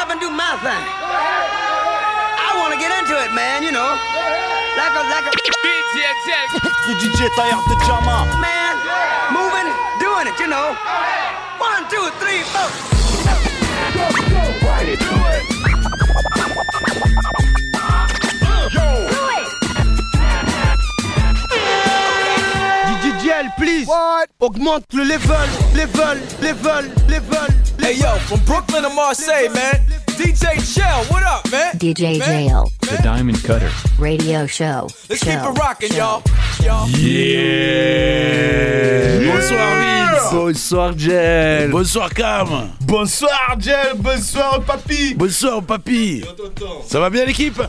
up and do my thing. I want to get into it, man, you know. Like a, like a. DJ Taillard de Jama. Man, moving, doing it, you know. One, two, three, four. DJL, please. Augmente le level, level, level, level. Hey yo, from Brooklyn to Marseille, man. DJ Shell, what up, man? DJ Man. Jail The Diamond Cutter. Radio Show. Let's show, keep it rocking, y'all. Y'all. Bonsoir Vince. Bonsoir Gel. Bonsoir Cam. Bonsoir, Gel. Bonsoir, papy. Bonsoir papy. Ça va bien l'équipe?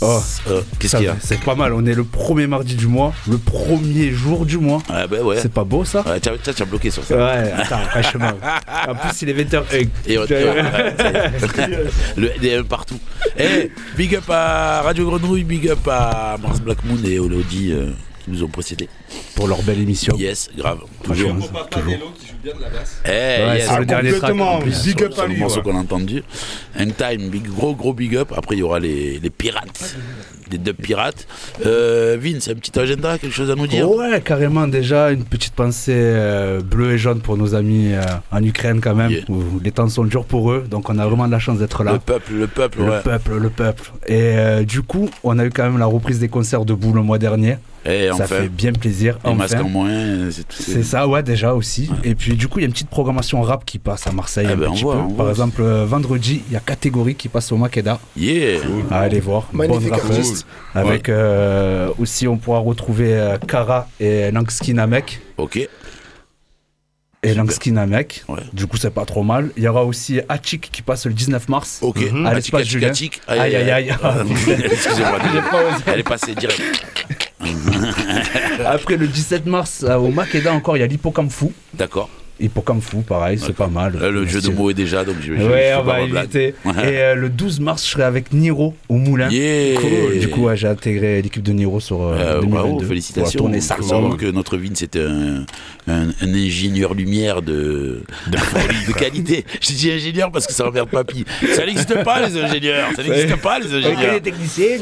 Oh, Euh, Qu'est-ce ça qu'il y a C'est pas mal, on est le premier mardi du mois, le premier jour du mois. Ah bah ouais. C'est pas beau ça Ouais, tiens, tiens, tiens, bloqué sur ça. Ouais, attends, franchement. En plus, il est 20h. Et on- y est. le DM partout. Eh, big up à Radio Grenouille, big up à Mars Black Moon et Olodi euh, qui nous ont précédés. Pour leur belle émission. Yes, grave. Toujours. Franchement, toujours. Eh, Ouais, yes. c'est le dernier track. complètement, en plus. big Sur- up à le lui, morceau ouais. qu'on a entendu. Time, big, gros gros big up. Après, il y aura les, les pirates, les deux pirates. Euh, Vince, un petit agenda, quelque chose à nous dire? Ouais, carrément déjà une petite pensée euh, bleue et jaune pour nos amis euh, en Ukraine quand même, Yeah. où les temps sont durs pour eux, donc on a vraiment de la chance d'être là. Le peuple, le peuple, Le ouais. peuple, le peuple. Et euh, du coup, on a eu quand même la reprise des concerts de Boule le mois dernier. Eh, Ça enfin, fait bien plaisir. masques enfin. en moins, c'est tout. C'est ça, ouais, déjà aussi. Et puis, du coup, il y a une petite programmation rap qui passe à Marseille Ah un ben, on petit voit, peu. on Par voit. exemple, euh, vendredi, il y a Catégorie qui passe au Makeda. Yeah. À aller voir. Magnifique Bonne artiste. Avec euh, aussi, on pourra retrouver euh, Kara et Langsky Namek. Ok. Et Langsky Namek. Ouais. Du coup, c'est pas trop mal. Il y aura aussi Hachik qui passe le 19 mars. Ok. À Atik, l'espace atik, Julien. atik. Aïe, aïe, aïe. Excusez-moi. Elle est passée direct. Après le 17 mars, au Makeda encore, il y a l'Hippocampe Fou. D'accord. Hippocampe Fou, pareil, c'est pas mal. Là, le jeu de mots est déjà, donc je, je, je Ouais, on va éviter. Et euh, le 12 mars, je serai avec Niro au Moulin. Yeah. Cool. Du coup, ouais, j'ai intégré l'équipe de Niro sur euh, Euh, 2022 bravo, pour félicitations. tourner Il ça. que notre Vin c'était un, un, un ingénieur lumière de, de, qualité. Je dis ingénieur parce que ça emmerde papy. Ça n'existe pas les ingénieurs. Ça n'existe pas les ingénieurs.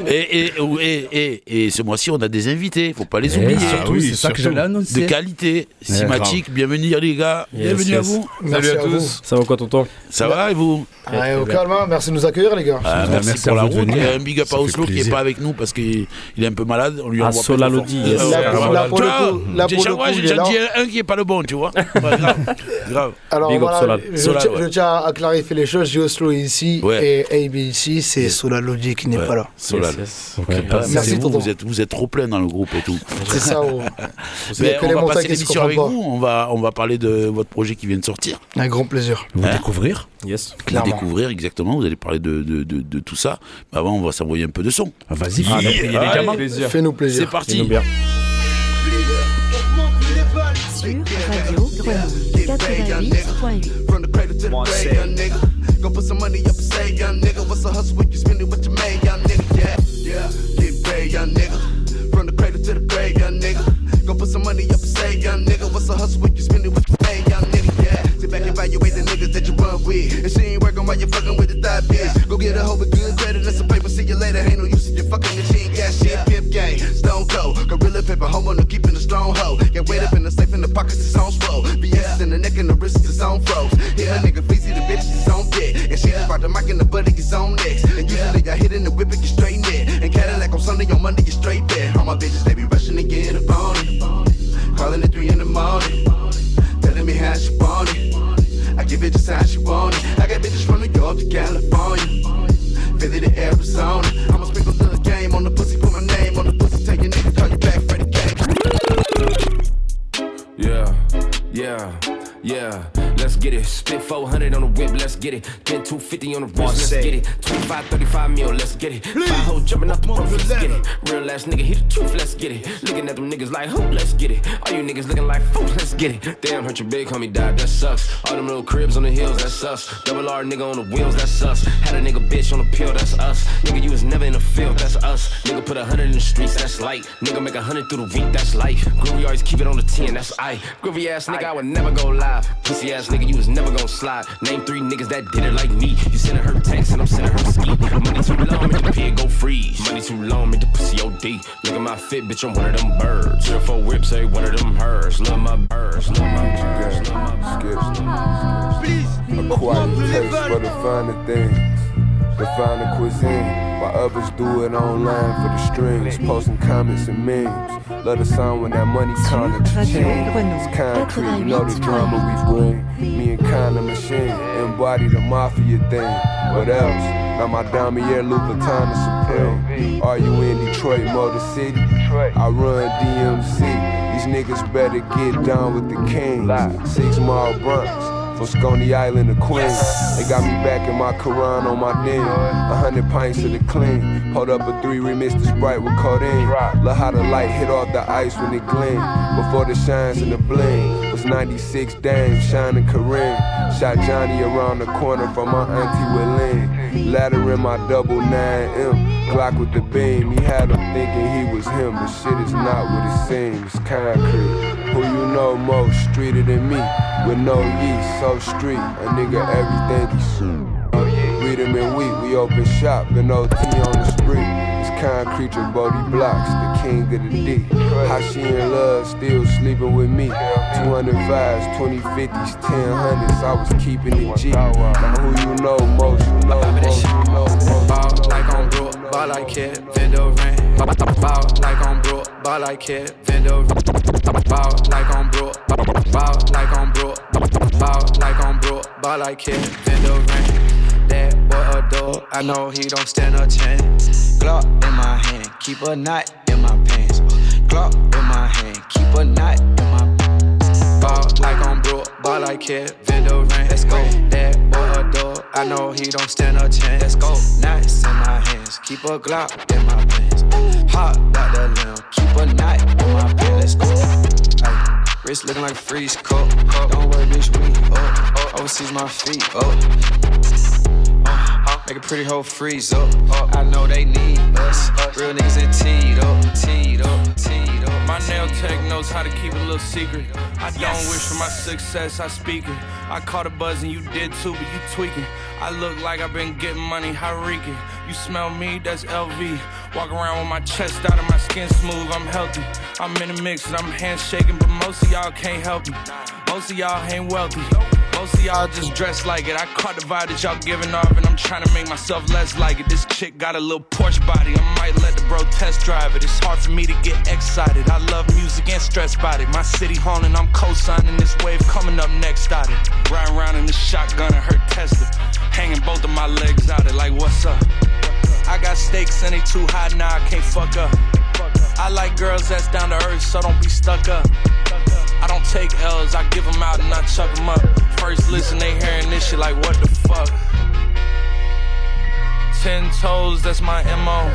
Et, et, et, et, et ce mois-ci, on a des invités. Faut pas les oublier. surtout, oui, c'est ça que j'allais annoncer. De qualité, cinématique. Bienvenue les gars. Bienvenue à vous. Merci à vous. Ça va quoi, tonton? Ça va et vous? Ouais, au calme, hein. merci de nous accueillir, les gars. Ah, merci, merci pour la route. venir. Et un big up à Oslo qui est plaisir. pas avec nous parce qu'il il est un peu malade. On lui Ah, envoie Sola plein de yes. Euh, Là, pour j'ai- il là. dit un qui est pas le bon, tu vois. Grave. Alors je, tiens- à clarifier les choses. J'ai Oslo ici et AB ici, c'est Sola Lodi qui n'est pas là. Merci, tonton. vous êtes, vous êtes trop plein dans le groupe et tout. C'est ça. oh. Il y Mais a que on va passer l'émission avec vous. On va, on va parler de votre projet qui vient de sortir. Un grand plaisir. Vous Hein découvrir Yes. Vous Clairement. découvrir exactement. Vous allez parler de, de, de, de tout ça. Mais avant, on va s'envoyer un peu de son. Ah, Vas-y, Ah. Fais-nous plaisir. C'est parti. Dis-nous bien. Sur Radio Grenouille 88.8. From the cradle to the grave, young nigga. Go put some money up and save, young nigga. What's a hustle when you spend it what you made, young nigga? Yeah, yeah. Get paid, young nigga. From the cradle to the grave, some money up and save, young nigga. What's a hustle when you spend it what you made, young nigga? Yeah. Sit back and evaluate the niggas that you run with. And she ain't working while you fucking with the thigh bitch. Go get a hoe with good credit and some paper. See you later. Ain't no use in you fucking she ain't got shit. Pimp game, stone cold. Gorilla paper, homo, no keeping a strong hoe. Get weight up in the safe in the pockets, it's on swole. BS in the neck and the wrist is on froze. Hit a nigga fleecy, the bitch is on deck. And she just brought the mic and the buddy is on next. Yeah. Let's get it. Spit 400 on the whip, let's get it. Get 250 on the wrist, let's get it. 25, 35 mil, let's get it. Five hoes jumping out the roof, let's get it. Real ass nigga, hit the truth, let's get it. Looking at them niggas like who, let's get it. All you niggas looking like fools, let's get it. Damn, hurt your big homie died, that sucks. All them little cribs on the hills, that's us. Double R nigga on the wheels, that's us. Had a nigga bitch on the pill, that's us. Nigga, you was never in the field, that's us. Nigga put a hundred in the streets, that's light. Nigga make a hundred through the week, that's life. Groovy always keep it on the 10, that's I. Groovy ass nigga, I would never go live. Pussy ass nigga, you was never gonna slide. Name three niggas that did it like me. You sending her text and I'm sending her ski. Money too long, make the pig go freeze. Money too long, make the pussy OD. Look at my fit, bitch, I'm one of them birds. Three or four whips, say one of them hers. Love my birds, love my birds, love my birds. Please, A quiet taste for the finer things, the finer cuisine. While others do it online for the streams, posting comments and memes. Love the sound when that money counter change. It's concrete, you know the drama we bring. Me and Kinda Machine embody the mafia thing. What else? Now my Damier Louboutin is supreme. Are you in Detroit, Motor City? I run DMC. These niggas better get down with the kings. Six Mile Bronx. From Stony Island to Queens. They got me back in my Quran on my den. A hundred pints of the clean. Hold up a three, remix the Sprite with codeine. Look how the light hit off the ice when it gleam. Before the shines and the bling. Was 96 dames shining Kareem. Shot Johnny around the corner from my auntie Willene. Ladder in my double 9M. Glock with the beam. He had him thinking he was him, but shit is not what it seems. Concrete. Who you know most streeter than me? With no yeast, so street. A nigga everything he see. Read him in week, we open shop, been OT on the street. Concrete, your Bodie blocks, the king of the D. How she in love, still sleeping with me. 205s, 2050s, 1000s, I was keeping it G. Now who you know most, you know most, you know most. Ball like on brook, ball like Kevin Durant. Ball like on brook, ball like Kevin Durant. Ball like on brook, ball like on brook, ball like on brook, ball like Kevin Durant. That boy a I know he don't stand a chance. Glock in my hand, keep a knot in my pants. Glock in my hand, keep a knot in my Ball like on brook, ball like Kevin Durant. Let's go. That boy a dog, I know he don't stand a chance. Let's go. Knots in my hands, keep a Glock in my pants. Hot out the limb, keep a knot in my pants. Let's go. Ay, wrist looking like a freeze cup. Don't worry, bitch, we up. Overseas my feet up. Make a pretty hoe freeze up. I know they need us. Real niggas in teed up, teed up, teed up. My nail tech knows how to keep it a little secret. I don't wish for my success, I speak it. I caught a buzz and you did too, but you tweaking. I look like I've been getting money, how reeking. You smell me, that's LV. Walk around with my chest out and my skin smooth, I'm healthy. I'm in the mix and I'm handshaking, but most of y'all can't help me. Most of y'all ain't wealthy. Most of y'all just dress like it. I caught the vibe that y'all giving off, and I'm trying to make myself less like it. This chick got a little Porsche body. I might let the bro test drive it. It's hard for me to get excited. I love music and stress about it. My city haunting, I'm co-signing this wave coming up next out it. Riding around in the shotgun and her Tesla. Hanging both of my legs out it like what's up? I got stakes and they too high now, I can't fuck up. I like girls that's down to earth, so don't be stuck up. I don't take L's, I give them out and I chuck them up. First listen, they hearing this shit like, what the fuck? Ten toes, that's my MO.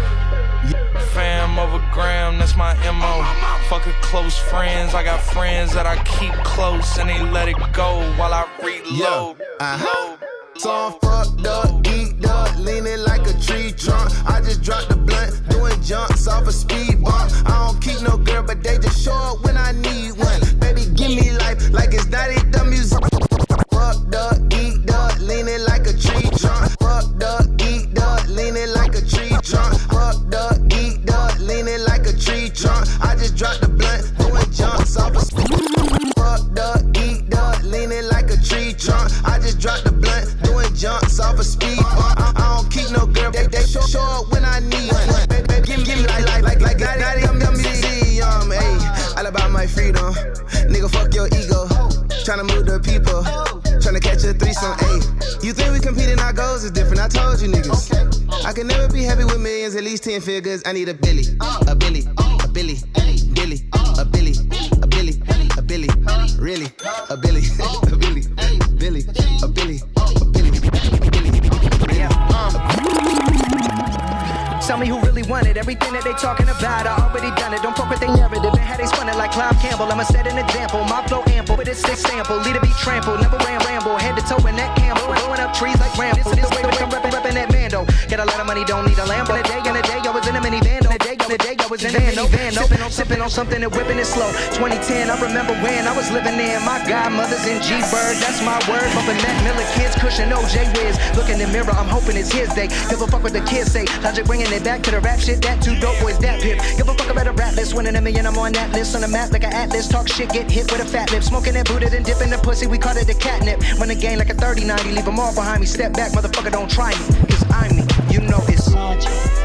Fam over gram, that's my MO. Fuck a close friends, I got friends that I keep close and they let it go while I reload. Uh-huh. So I'm fucked up, geeked up, leaning like a tree trunk. I just dropped the blunt, doing jumps off a speed bump. I don't keep no girl, but they just show up when I need one. Baby, give me life like it's not it, the music. Trunk. Fucked up, geeked up, leaning like a tree trunk. I just dropped the blunt, doing jumps off a Fucked up, geeked up, leaning like a tree trunk. I just dropped the blunt, doing jumps off a speed bump. I, I don't keep no girl, they, they show, show up when I need one. Baby, give, me- give me like, like, like, like, it, come, come, see, um, ayy, all about my freedom. Nigga, fuck your ego. Tryna move the people, a threesome, ayy. You think we competing, our goals is different, I told you niggas. I can never be happy with millions, at least 10 figures. I need a Billy, a Billy, a Billy, Billy, a Billy, a Billy, a Billy, really, a Billy, a Billy, Billy, a Billy, Tell me who really wanted everything that they talking about. I already done it. Don't fuck with their narrative and how they spun it like Clive Campbell. I'ma set an example. My flow ample, it's this sample. Leader be trampled, never ran ramble. Head to toe in that camel. Blowing up trees like ramble. This is the way I'm reppin', reppin' that Mando. Get a lot of money, don't need a lamp. In a day, in a day, I was in a minivan. In a day, on the day I was in the minivan, sipping on sippin' on something and whipping it slow. 2010, I remember when I was living there. My godmother's in G-Bird, that's my word. Bumping Mac Miller kids, cushion OJ Wiz. Look in the mirror, I'm hoping it's his day. Give a fuck what the kids say. Logic bringing it back to the rap shit. That two dope boys, that pip. Give a fuck about a rap list. Winning a million, I'm on that list. On the map like an atlas. Talk shit, get hit with a fat lip. Smoking that booted and dipping the pussy. We call it the catnip. Run the game like a 30 90. Leave them all behind me. Step back, motherfucker, don't try me. Cause I'm me. You know it's logic.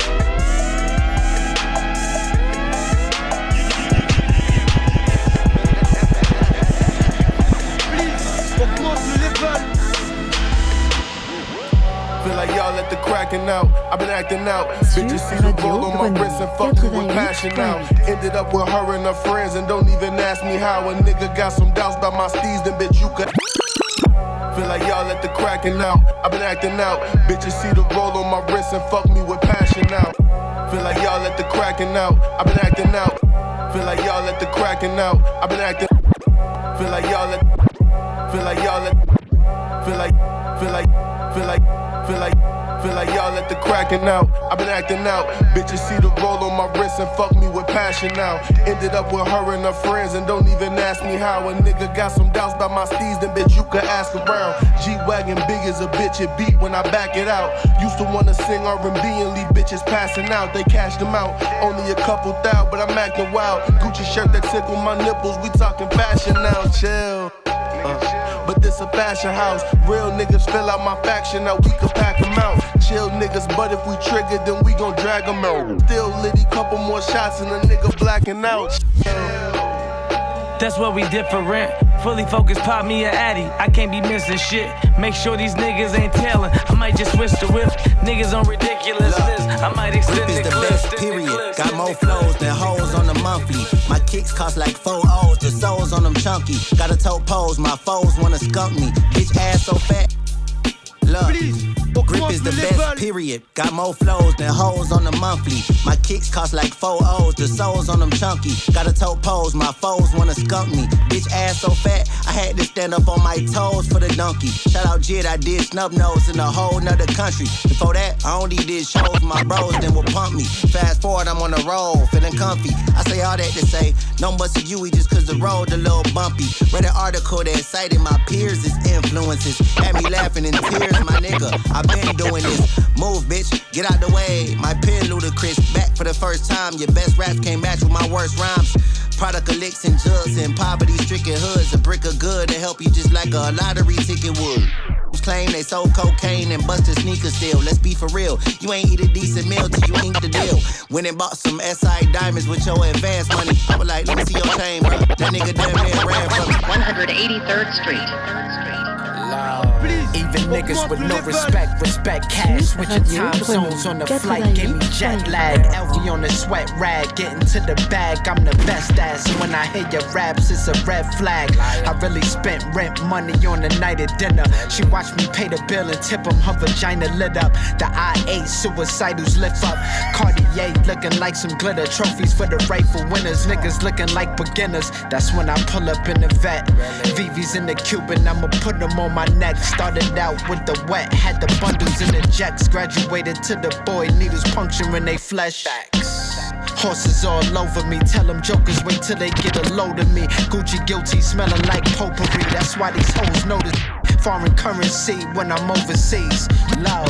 Cracking out. I've been acting out. Bitches see the roll on my wrist and fuck me with passion now. Ended up with her and her friends and don't even ask me how. A nigga got some doubts about my steez, then bitch you could. Feel like y'all at the cracking out. I've been acting out. Bitches see the roll on my wrist and fuck me with passion now. Feel like y'all at the cracking out. I've been acting out. Feel like y'all at the cracking out. I've been acting. Feel like y'all at. Feel like y'all at. Feel like. Feel like. Feel like. Feel like. Feel like y'all at the cracking out. I've been acting out. Bitches see the roll on my wrist and fuck me with passion now. Ended up with her and her friends and don't even ask me how. A nigga got some doubts about my steez, then bitch you could ask around. G wagon big as a bitch, it beat when I back it out. Used to wanna sing R&B and leave bitches passing out. They cashed them out, only a couple thou, but I'm acting wild. Gucci shirt that tickle my nipples, we talking fashion now. Chill. Uh, but this a fashion house. Real niggas fill out my faction, now we can pack them out. Chill niggas, but if we trigger, then we gon' drag them out. Still litty, couple more shots and a nigga blacking out. That's where we different. Fully focused, pop me a addy. I can't be missing shit. Make sure these niggas ain't tailing. I might just switch the whip. Niggas on ridiculous list. I might extend Rip is the the clip. best, period. Got more flows than hoes on the monthly. My kicks cost like four O's, the souls on them chunky. Got a toe pose, my foes wanna skunk me. Bitch ass so fat. Love. Grip is the best, period. Got more flows than hoes on the monthly. My kicks cost like four O's, the souls on them chunky. Got a toe pose, my foes wanna skunk me. Bitch ass so fat, I had to stand up on my toes for the donkey. Shout out Jid, I did snub nose in a whole nother country. Before that, I only did shows, my bros then would pump me. Fast forward, I'm on the road, feeling comfy. I say all that to say, no much of you, just cause the road a little bumpy. Read an article that cited my peers' influences. Had me laughing in tears, my nigga. i been doing this. Move, bitch, get out the way. My pen ludicrous, back for the first time. Your best raps can't match with my worst rhymes. Product of licks and jugs and poverty stricken hoods. A brick of good to help you just like a lottery ticket would. Claim they sold cocaine and busted sneakers still. Let's be for real. You ain't eat a decent meal till you ain't the deal. Went and bought some SI diamonds with your advance money. I was like, let me see your chain, bro. That nigga damn near ran from me. 183rd Street. Even niggas with no respect, respect cash. Switching time zones on the flight, gave me jet lag. LV on the sweat rag, getting to the bag. I'm the best ass. When I hear your raps, it's a red flag. I really spent rent money on the night of dinner. She watched me pay the bill and tip him, her vagina lit up. The I8 suicidals lift up. Cartier looking like some glitter. Trophies for the rightful winners. Niggas looking like beginners. That's when I pull up in the vet. VV's in the Cuban, I'ma put them on my neck. Started out with the wet, had the bundles in the jacks. Graduated to the boy, needles puncturing they flesh. Horses all over me, tell them jokers wait till they get a load of me. Gucci guilty, smelling like potpourri. That's why these hoes notice foreign currency when I'm overseas. Love,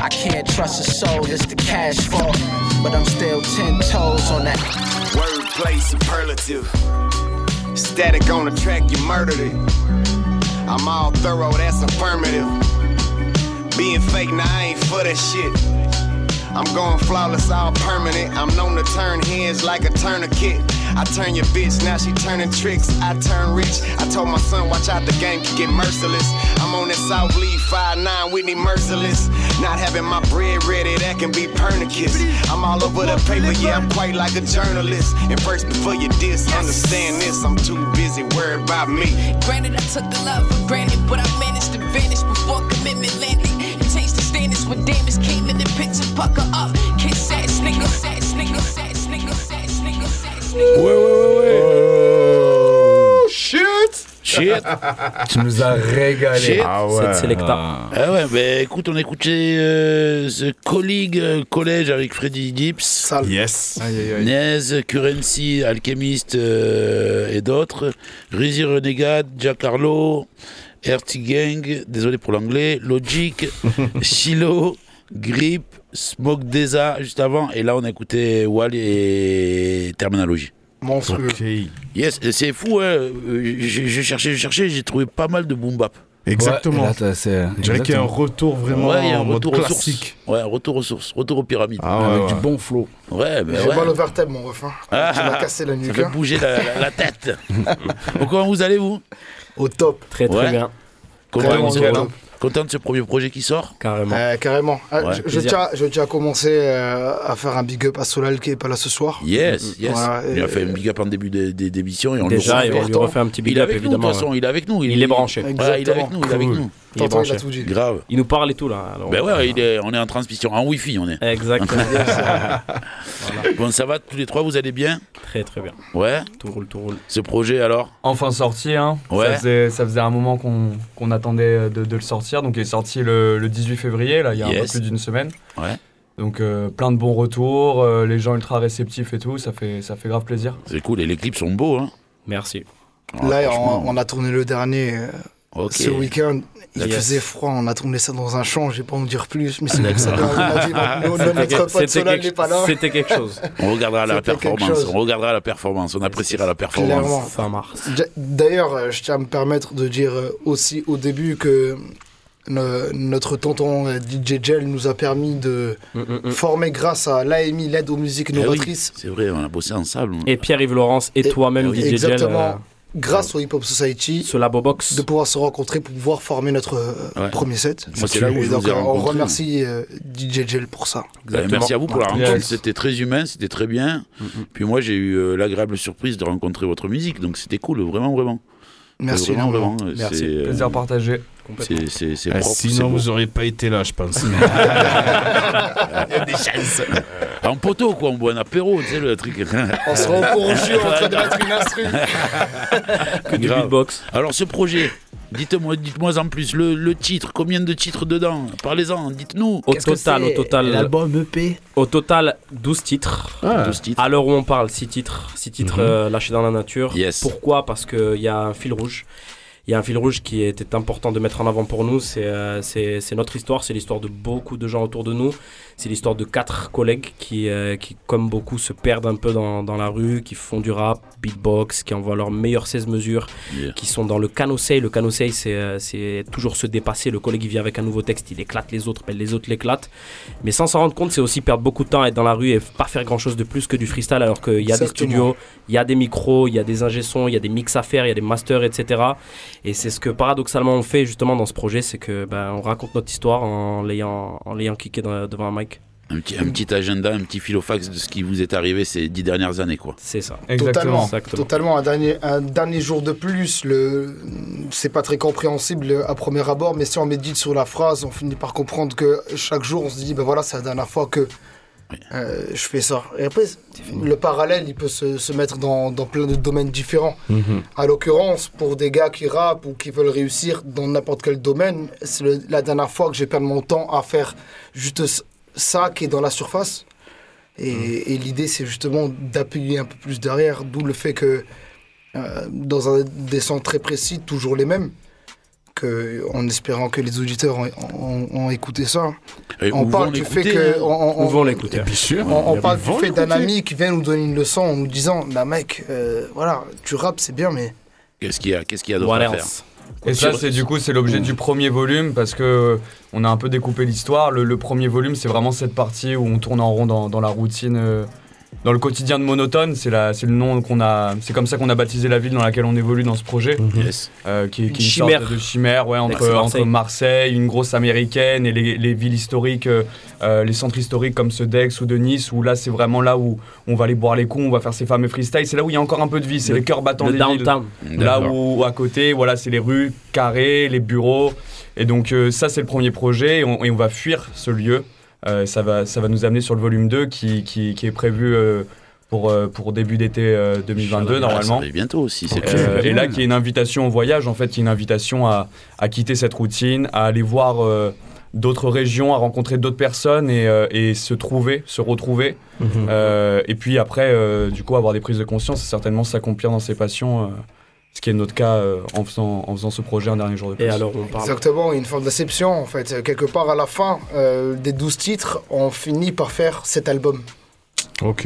I can't trust a soul, it's the cash fault. But I'm still ten toes on that. Wordplay superlative. Static on the track, you murdered it. I'm all thorough, that's affirmative. Being fake, now I ain't for that shit. I'm going flawless, all permanent. I'm known to turn heads like a tourniquet. I turn your bitch, now she turning tricks. I turn rich. I told my son, watch out, the game can get merciless. I'm on that South Lead 5-9 Whitney Merciless. Not having my bread ready, that can be pernicus. I'm all over the paper, yeah, I'm quite like a journalist. And first, before you diss, understand this, I'm too busy worried about me. Granted, I took the love for granted, but I managed to vanish before commitment landed. You changed the standards when damage came in the picture. Pucker up, Ouais, ouais, ouais, ouais. Shit Shit. Shit. Tu nous as régalé. Shit. Ah ouais. Cette sélecta. Ah. Ah ouais, bah écoute, on a écouté euh, The Colleague euh, College avec Freddy Gibbs. Yes. Aïe, aïe, aïe. Nez, Currency, Alchemist euh, et d'autres. Rizzy Renegade, Jack Harlow, RT Gang, désolé pour l'anglais, Logic, Shiloh, Grip, Smoke Deza juste avant. Et là, on a écouté Wall et Terminology. Monstrueux. Yes, c'est fou, hein. J'ai j'ai cherché, j'ai cherché, j'ai trouvé pas mal de boom bap. Exactement. Ouais, là, Je dirais qu'il y a un retour vraiment Ouais, il y a un retour aux classique. sources. Ouais, un retour aux sources, retour aux pyramides. Ah ouais, Avec ouais. du bon flow. Ouais, mais J'ai ouais. mal au mon ref. hein. Ah, Tu m'as cassé la Ça nuque. fait hein. bouger la, la- la tête. Comment vous allez, vous? Au top. Très très Ouais. bien. De- nickel, hein. Content de ce premier projet qui sort Carrément. Euh, carrément. Ouais, je, tiens, je tiens à commencer euh, à faire un big up à Solal qui est pas là ce soir. Yes, yes. Voilà, il a fait un big up en début d'émission et on Déjà, et on lui refait un petit big Il est up avec nous, de évidemment. toute façon, il est avec nous. Il est branché. Ouais, il est avec Exactement. nous, il est avec Cool. nous. Il est a. Grave. Il nous parle et tout là. alors, Ben euh, ouais, il est, on est en transmission, en wifi on est. Exactement. Bon, ça va tous les trois, vous allez bien? Très très bien. Ouais. Tout roule, tout roule. Ce projet alors? Enfin sorti, hein. Ouais. Ça, faisait, ça faisait un moment qu'on qu'on attendait de, de le sortir. Donc il est sorti le, le 18 février, là, il y a un peu plus d'une semaine. Ouais. Donc euh, plein de bons retours, euh, les gens ultra réceptifs et tout, ça fait, ça fait grave plaisir. C'est cool et les clips sont beaux, hein Merci. Ah, Là, on, on a tourné le dernier euh, ce week-end. Il Yes. faisait froid, on a tourné ça dans un champ, j'ai pas en dire plus, mais c'est que ça C'était quelque- n'est pas là. C'était quelque chose. On regardera la performance, on regardera la performance, on appréciera la performance. Clairement. Fin mars. D'ailleurs, euh, je tiens à me permettre de dire euh, aussi au début que no- notre tonton euh, DJ Gel nous a permis de Mm, mm, mm. former grâce à l'AMI, l'aide aux musiques Eh oui, novatrices. c'est vrai, on a bossé ensemble. Et Pierre-Yves Laurence et, Et- toi-même, oui, DJ Gel, exactement. euh, Grâce au Hip Hop Society, sur la Bobox. de pouvoir se rencontrer pour pouvoir former notre euh, Ouais. premier set. C'est là où Et donc, vous ai on remercie euh, DJ Gel pour ça. Ben, merci à vous pour la Yes. rencontre, c'était très humain, c'était très bien. Puis moi j'ai eu euh, l'agréable surprise de rencontrer votre musique, donc c'était cool, vraiment, vraiment. Merci vraiment, énormément. vraiment. Merci. c'est, euh, Plaisir partagé. C'est, c'est, c'est Ah, propre, sinon, vous auriez pas été là, je pense. Il y a des chances. En poteau, quoi, on boit un apéro, tu sais, le truc. On se rend au jus en train de mettre une instru. Que du Grave. beatbox. Alors, ce projet, dites-moi, dites-moi en plus, le, le titre, combien de titres dedans? Parlez-en, dites-nous. Au total, au total, L'album EP. au total, 12 titres. Ah. 12 titres. À l'heure où on parle, 6 titres, six titres Mhm. euh, lâchés dans la nature. Yes. Pourquoi? Parce qu'il y a un fil rouge. Il y a un fil rouge qui était important de mettre en avant pour nous. C'est euh, c'est- c'est notre histoire, c'est l'histoire de beaucoup de gens autour de nous. C'est l'histoire de quatre collègues qui, euh, qui, comme beaucoup, se perdent un peu dans, dans la rue, qui font du rap, beatbox, qui envoient leurs meilleures 16 mesures, Yeah. qui sont dans le canosei. Le canosei, c'est euh, c'est toujours se dépasser. Le collègue, il vient avec un nouveau texte, il éclate les autres, mais les autres l'éclatent. Mais sans s'en rendre compte, c'est aussi perdre beaucoup de temps à être dans la rue et pas faire grand chose de plus que du freestyle, alors qu'il y a des studios, il y a des micros, il y a des ingé-sons, il y a des mix à faire, il y a des masters, etc. Et c'est ce que paradoxalement on fait justement dans ce projet, c'est que ben, on raconte notre histoire en l'ayant en l'ayant kické dans- devant un mic. Un petit, un petit agenda, un petit filofax de ce qui vous est arrivé ces dix dernières années, quoi. C'est ça. Totalement, Exactement. totalement. Un dernier, un dernier jour de plus, le, c'est pas très compréhensible à premier abord, mais si on médite sur la phrase, on finit par comprendre que chaque jour, on se dit, ben voilà, c'est la dernière fois que euh, je fais ça. Et après, le parallèle, il peut se, se mettre dans, dans plein de domaines différents. À l'occurrence, pour des gars qui rappent ou qui veulent réussir dans n'importe quel domaine, c'est la dernière fois que j'ai perdu mon temps à faire juste ça qui est dans la surface. Et, et l'idée, c'est justement d'appuyer un peu plus derrière, d'où le fait que euh, dans un, des sons très précis, toujours les mêmes, que, en espérant que les auditeurs ont, ont- ont écouté ça. Et on parle du fait que... hein on- on- l'écouter Bien sûr. on, parle du fait d'un ami qui vient nous donner une leçon en nous disant Bah mec, euh, voilà, tu rappes, c'est bien, mais Qu'est-ce qu'il y a, qu'est-ce qu'il y a d'autre What à faire? Et ça, c'est du coup, c'est l'objet du premier volume parce que euh, on a un peu découpé l'histoire. Le, le premier volume, c'est vraiment cette partie où on tourne en rond dans, dans la routine, euh, dans le quotidien de monotone. C'est le nom qu'on a, c'est comme ça qu'on a baptisé la ville dans laquelle on évolue dans ce projet, Yes. euh, qui, est- qui est une chimère. sorte de chimère, ouais, entre, Marseille, une grosse américaine et les, les villes historiques, euh, euh, les centres historiques comme ceux d'Aix ou de Nice, où là, c'est vraiment là où on va aller boire les coups, on va faire ces fameux freestyles. C'est là où il y a encore un peu de vie, c'est Le- les cœurs battants Le des villes. downtown. Là D'accord. où à côté, voilà, c'est les rues carrées, les bureaux. Et donc euh, ça, c'est le premier projet et on, et on va fuir ce lieu. Euh, ça, va, ça va nous amener sur le volume 2 qui, qui, qui est prévu euh, pour, euh, pour début d'été euh, 2022 Ah, normalement. ça bientôt aussi, c'est Euh, et là, qui est une invitation au voyage, en fait, qui est une invitation à, à quitter cette routine, à aller voir euh, d'autres régions, à rencontrer d'autres personnes et, euh, et se trouver, se retrouver. Mhm. Euh, et puis après, euh, du coup, avoir des prises de conscience et certainement s'accomplir dans ses passions. Euh, ce qui est notre cas euh, en, faisant, en faisant ce projet un dernier jour de plus. Et alors, on parle. Exactement, une forme d'inception en fait. Euh, Quelque part à la fin euh, des 12 titres, on finit par faire cet album.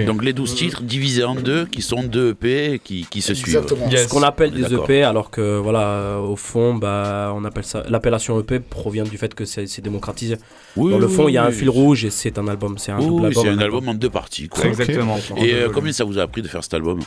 Donc les 12 titres divisés en deux, qui sont deux EP qui, qui se suivent. Exactement. Ce qu'on appelle des. EP, alors que voilà, euh, au fond, bah, on appelle ça. L'appellation EP provient du fait que c'est c'est démocratisé. Oui, Dans le fond, il y a un fil rouge et c'est un album. C'est un album. c'est un album en deux parties. quoi. Exactement. Et euh, combien ça vous a appris de faire cet album?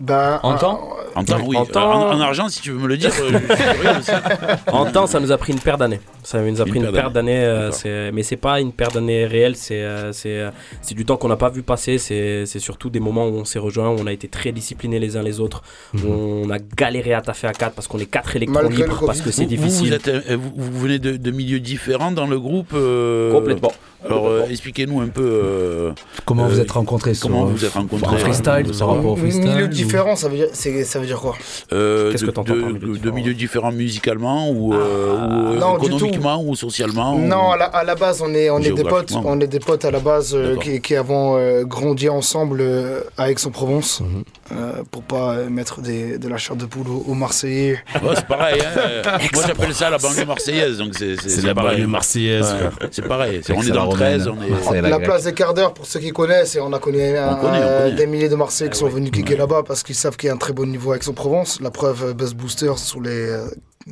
Ben, En temps En temps, oui. En En, temps- en argent, si tu veux me le dire. euh. En temps, ça nous a pris une paire d'années. Ça nous a pris une paire paire d'années, euh, mais c'est pas une paire d'années réelle, c'est euh, c'est euh, c'est du temps qu'on n'a pas vu passer. C'est c'est surtout des moments où on s'est rejoints, où on a été très disciplinés les uns les autres, où on a galéré à taffer à quatre parce qu'on est quatre électrons Malgré le libres, parce que c'est difficile. Vous, êtes, euh, vous, vous venez de, de milieux différents dans le groupe euh, Complètement. Alors, euh, expliquez-nous un peu. euh, Comment euh, vous êtes rencontrés sur- Comment vous êtes rencontrés en freestyle, par rapport au freestyle Milieu ou- différent, ça veut dire, c'est- ça veut dire quoi? Euh, Qu'est-ce de, que t'entends de, par milieux de différents milieux différents musicalement ou, euh, ou, euh, Non, tout. économiquement ou socialement ou- Non, à la, à la base, on est, on est des potes. On est des potes à la base euh, qui, qui avons euh, grandi ensemble euh, à Aix-en-Provence. Mhm. euh, pour pas euh, mettre des, de la chair de poule aux, aux Marseillais. Ouais, c'est pareil. hein, euh, Moi, j'appelle ça la banlieue marseillaise. Donc c'est, C'est la banlieue marseillaise, c'est pareil. On est dans la le 13. romaine. On est... La place des quarts d'heure, pour ceux qui connaissent, et on a connu un- connaît, on un- connaît. des milliers de Marseillais Ah qui sont venus kicker là-bas parce qu'ils savent qu'il y a un très bon niveau à Aix-en-Provence. La preuve, euh, Buzz Booster sur les euh,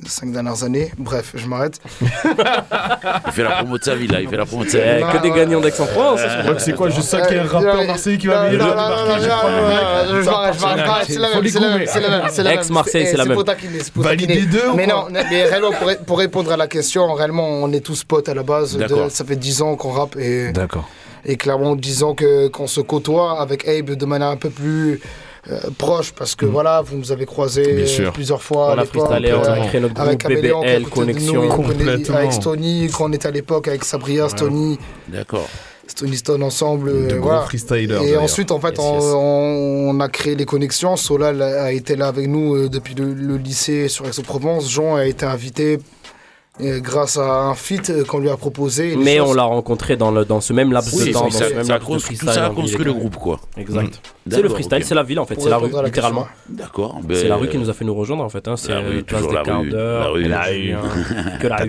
cinq dernières années. Bref, je m'arrête. Il fait la promo de sa vie, là. Il fait la promo de sa Eh, vie. que des gagnants d'Aix-en-Provence. hein, c'est quoi Je sens qu'il y a un rappeur marseillais qui va venir je m'arrête, je m'arrête. C'est la même, c'est la même, c'est la même, la même. Ex-Marseille, c'est la C'est même. Validé deux ou Mais quoi non, mais réellement, pour, répondre à la question, réellement, on est tous potes à la base. ça fait 10 ans qu'on rappe et, D'accord. et clairement 10 ans que- qu'on se côtoie avec Abe de manière un peu plus proche parce que voilà, vous nous avez sûr. plusieurs fois On à a l'époque. freestylé, on a euh, créé notre groupe avec est à BBL, nous, Connexion. avec Stony, quand on était à l'époque avec Sabria, Stony, D'accord. Stony Stone ensemble. euh, De voilà. freestylers, Et ensuite, en fait, Yes, on, yes. on- on a créé les connexions. Solal a été là avec nous euh, depuis le, le lycée sur Aix-en-Provence. Jean a été invité euh, grâce à un feat euh, qu'on lui a proposé. Mais choses- on l'a rencontré dans, le, dans ce même laps Oui, de temps. mais dans ça, ce même ça laps de tout ça a construit le groupe, quoi. Exact. Mm. C'est le freestyle, c'est la ville en fait, c'est la rue, la littéralement. D'accord. C'est la rue qui nous a fait nous rejoindre en fait. Hein. C'est La rue, euh, toujours la rue, la rue, la rue, rue. que la rue.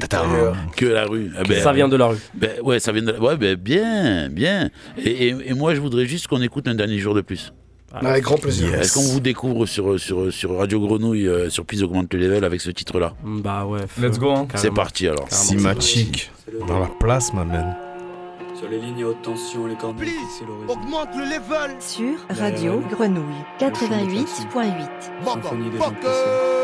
Que la rue. Eh ben, Ça vient de la rue. Ben, ouais, ça vient de la... Ouais, ben, bien, bien. Et moi, je voudrais juste qu'on écoute un dernier jour de plus. Avec grand plaisir. Est-ce qu'on vous découvre sur, sur, sur Radio Grenouille, euh, sur Please Augmente le Level avec ce titre-là Bah ouais. Let's go, hein. C'est parti alors. Simachic. Dans la place, ma man. Sur les lignes haute tension, les fixent l'horizon. Augmente le level. Sur Radio Grenouille 88.8. Symphonie des gens pressés.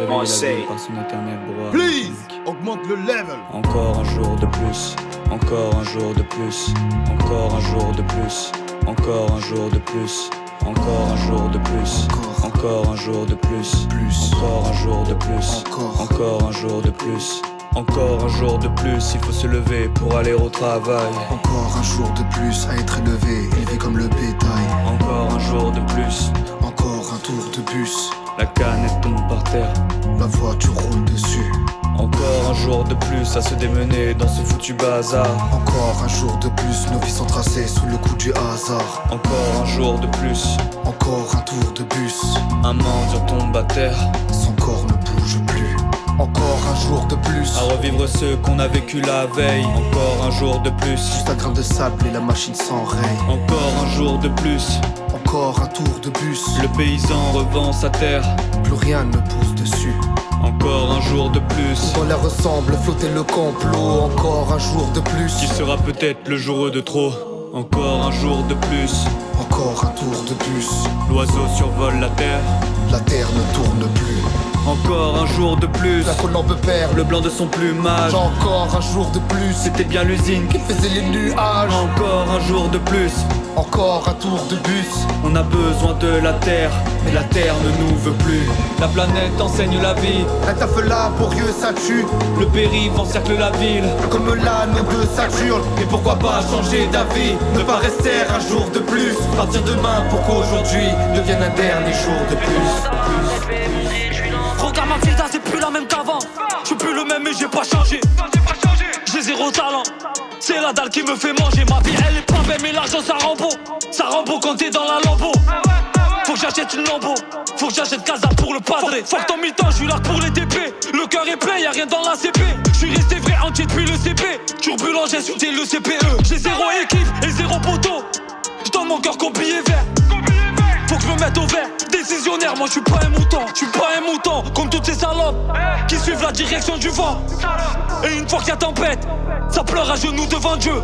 Réveiller la vie par son éternel brouhaha. Please, augmente le level. Encore un jour de plus, encore un jour de plus, encore un jour de plus, encore un jour de plus, encore un jour de plus, encore. Un jour de plus, encore un jour de plus, encore. Un jour de plus. Encore un jour de plus, il faut se lever pour aller au travail. Encore un jour de plus à être élevé, élevé comme le bétail. Encore un jour de plus, Encore un tour de bus, la canette tombe par terre. la voiture roule dessus. Encore un jour de plus à se démener dans ce foutu bazar. Encore un jour de plus, nos vies sont tracées sous le coup du hasard. Encore un jour de plus, Encore un tour de bus, un mendiant tombe à terre. son corps ne bouge plus. Encore un jour de plus, À revivre ce qu'on a vécu la veille. Encore un jour de plus, juste un grain de sable et la machine s'enraye. encore un jour de plus. Encore un tour de bus, Le paysan revend sa terre. plus rien ne pousse dessus. Encore un jour de plus. Dans l'air ressemble, flotter le complot. Encore un jour de plus, Qui sera peut-être le jour de trop. Encore un jour de plus. encore un tour de bus. L'oiseau survole la terre. La terre ne tourne plus. Encore un jour de plus. La colombe perd. Le blanc de son plumage. Encore un jour de plus. C'était bien l'usine qui faisait les nuages. Encore un jour de plus. Encore un tour de bus. On a besoin de la terre, mais la terre ne nous veut plus. La planète enseigne la vie. Un taf laborieux, ça tue. Le périph' encercle la ville. Comme l'âne de Saturne. Et pourquoi pas changer d'avis? Ne pas rester un jour de plus. Partir demain pour qu'aujourd'hui devienne un dernier jour de plus. Ma vie, c'est plus la même qu'avant. Je suis plus le même, mais j'ai pas changé. J'ai zéro talent. C'est la dalle qui me fait manger. Ma vie, elle est pas belle, mais l'argent ça rend beau. Ça rend beau quand t'es dans la lambeau. Faut que j'achète une lambeau. Faut que j'achète Casa pour le padre. Faut que ton mi-temps, je suis là pour les TP. Le cœur est plein, y'a rien dans la CP. Je suis resté vrai entier depuis le CP. Turbulent, j'ai insulté le CPE. J'ai zéro équipe et zéro poteau. Je donne mon cœur comme billet vert. Je me mette au vert. Décisionnaire, moi je suis pas un mouton. Je suis pas un mouton comme toutes ces salopes qui suivent la direction du vent. Et une fois qu'il y a tempête, ça pleure à genoux devant Dieu.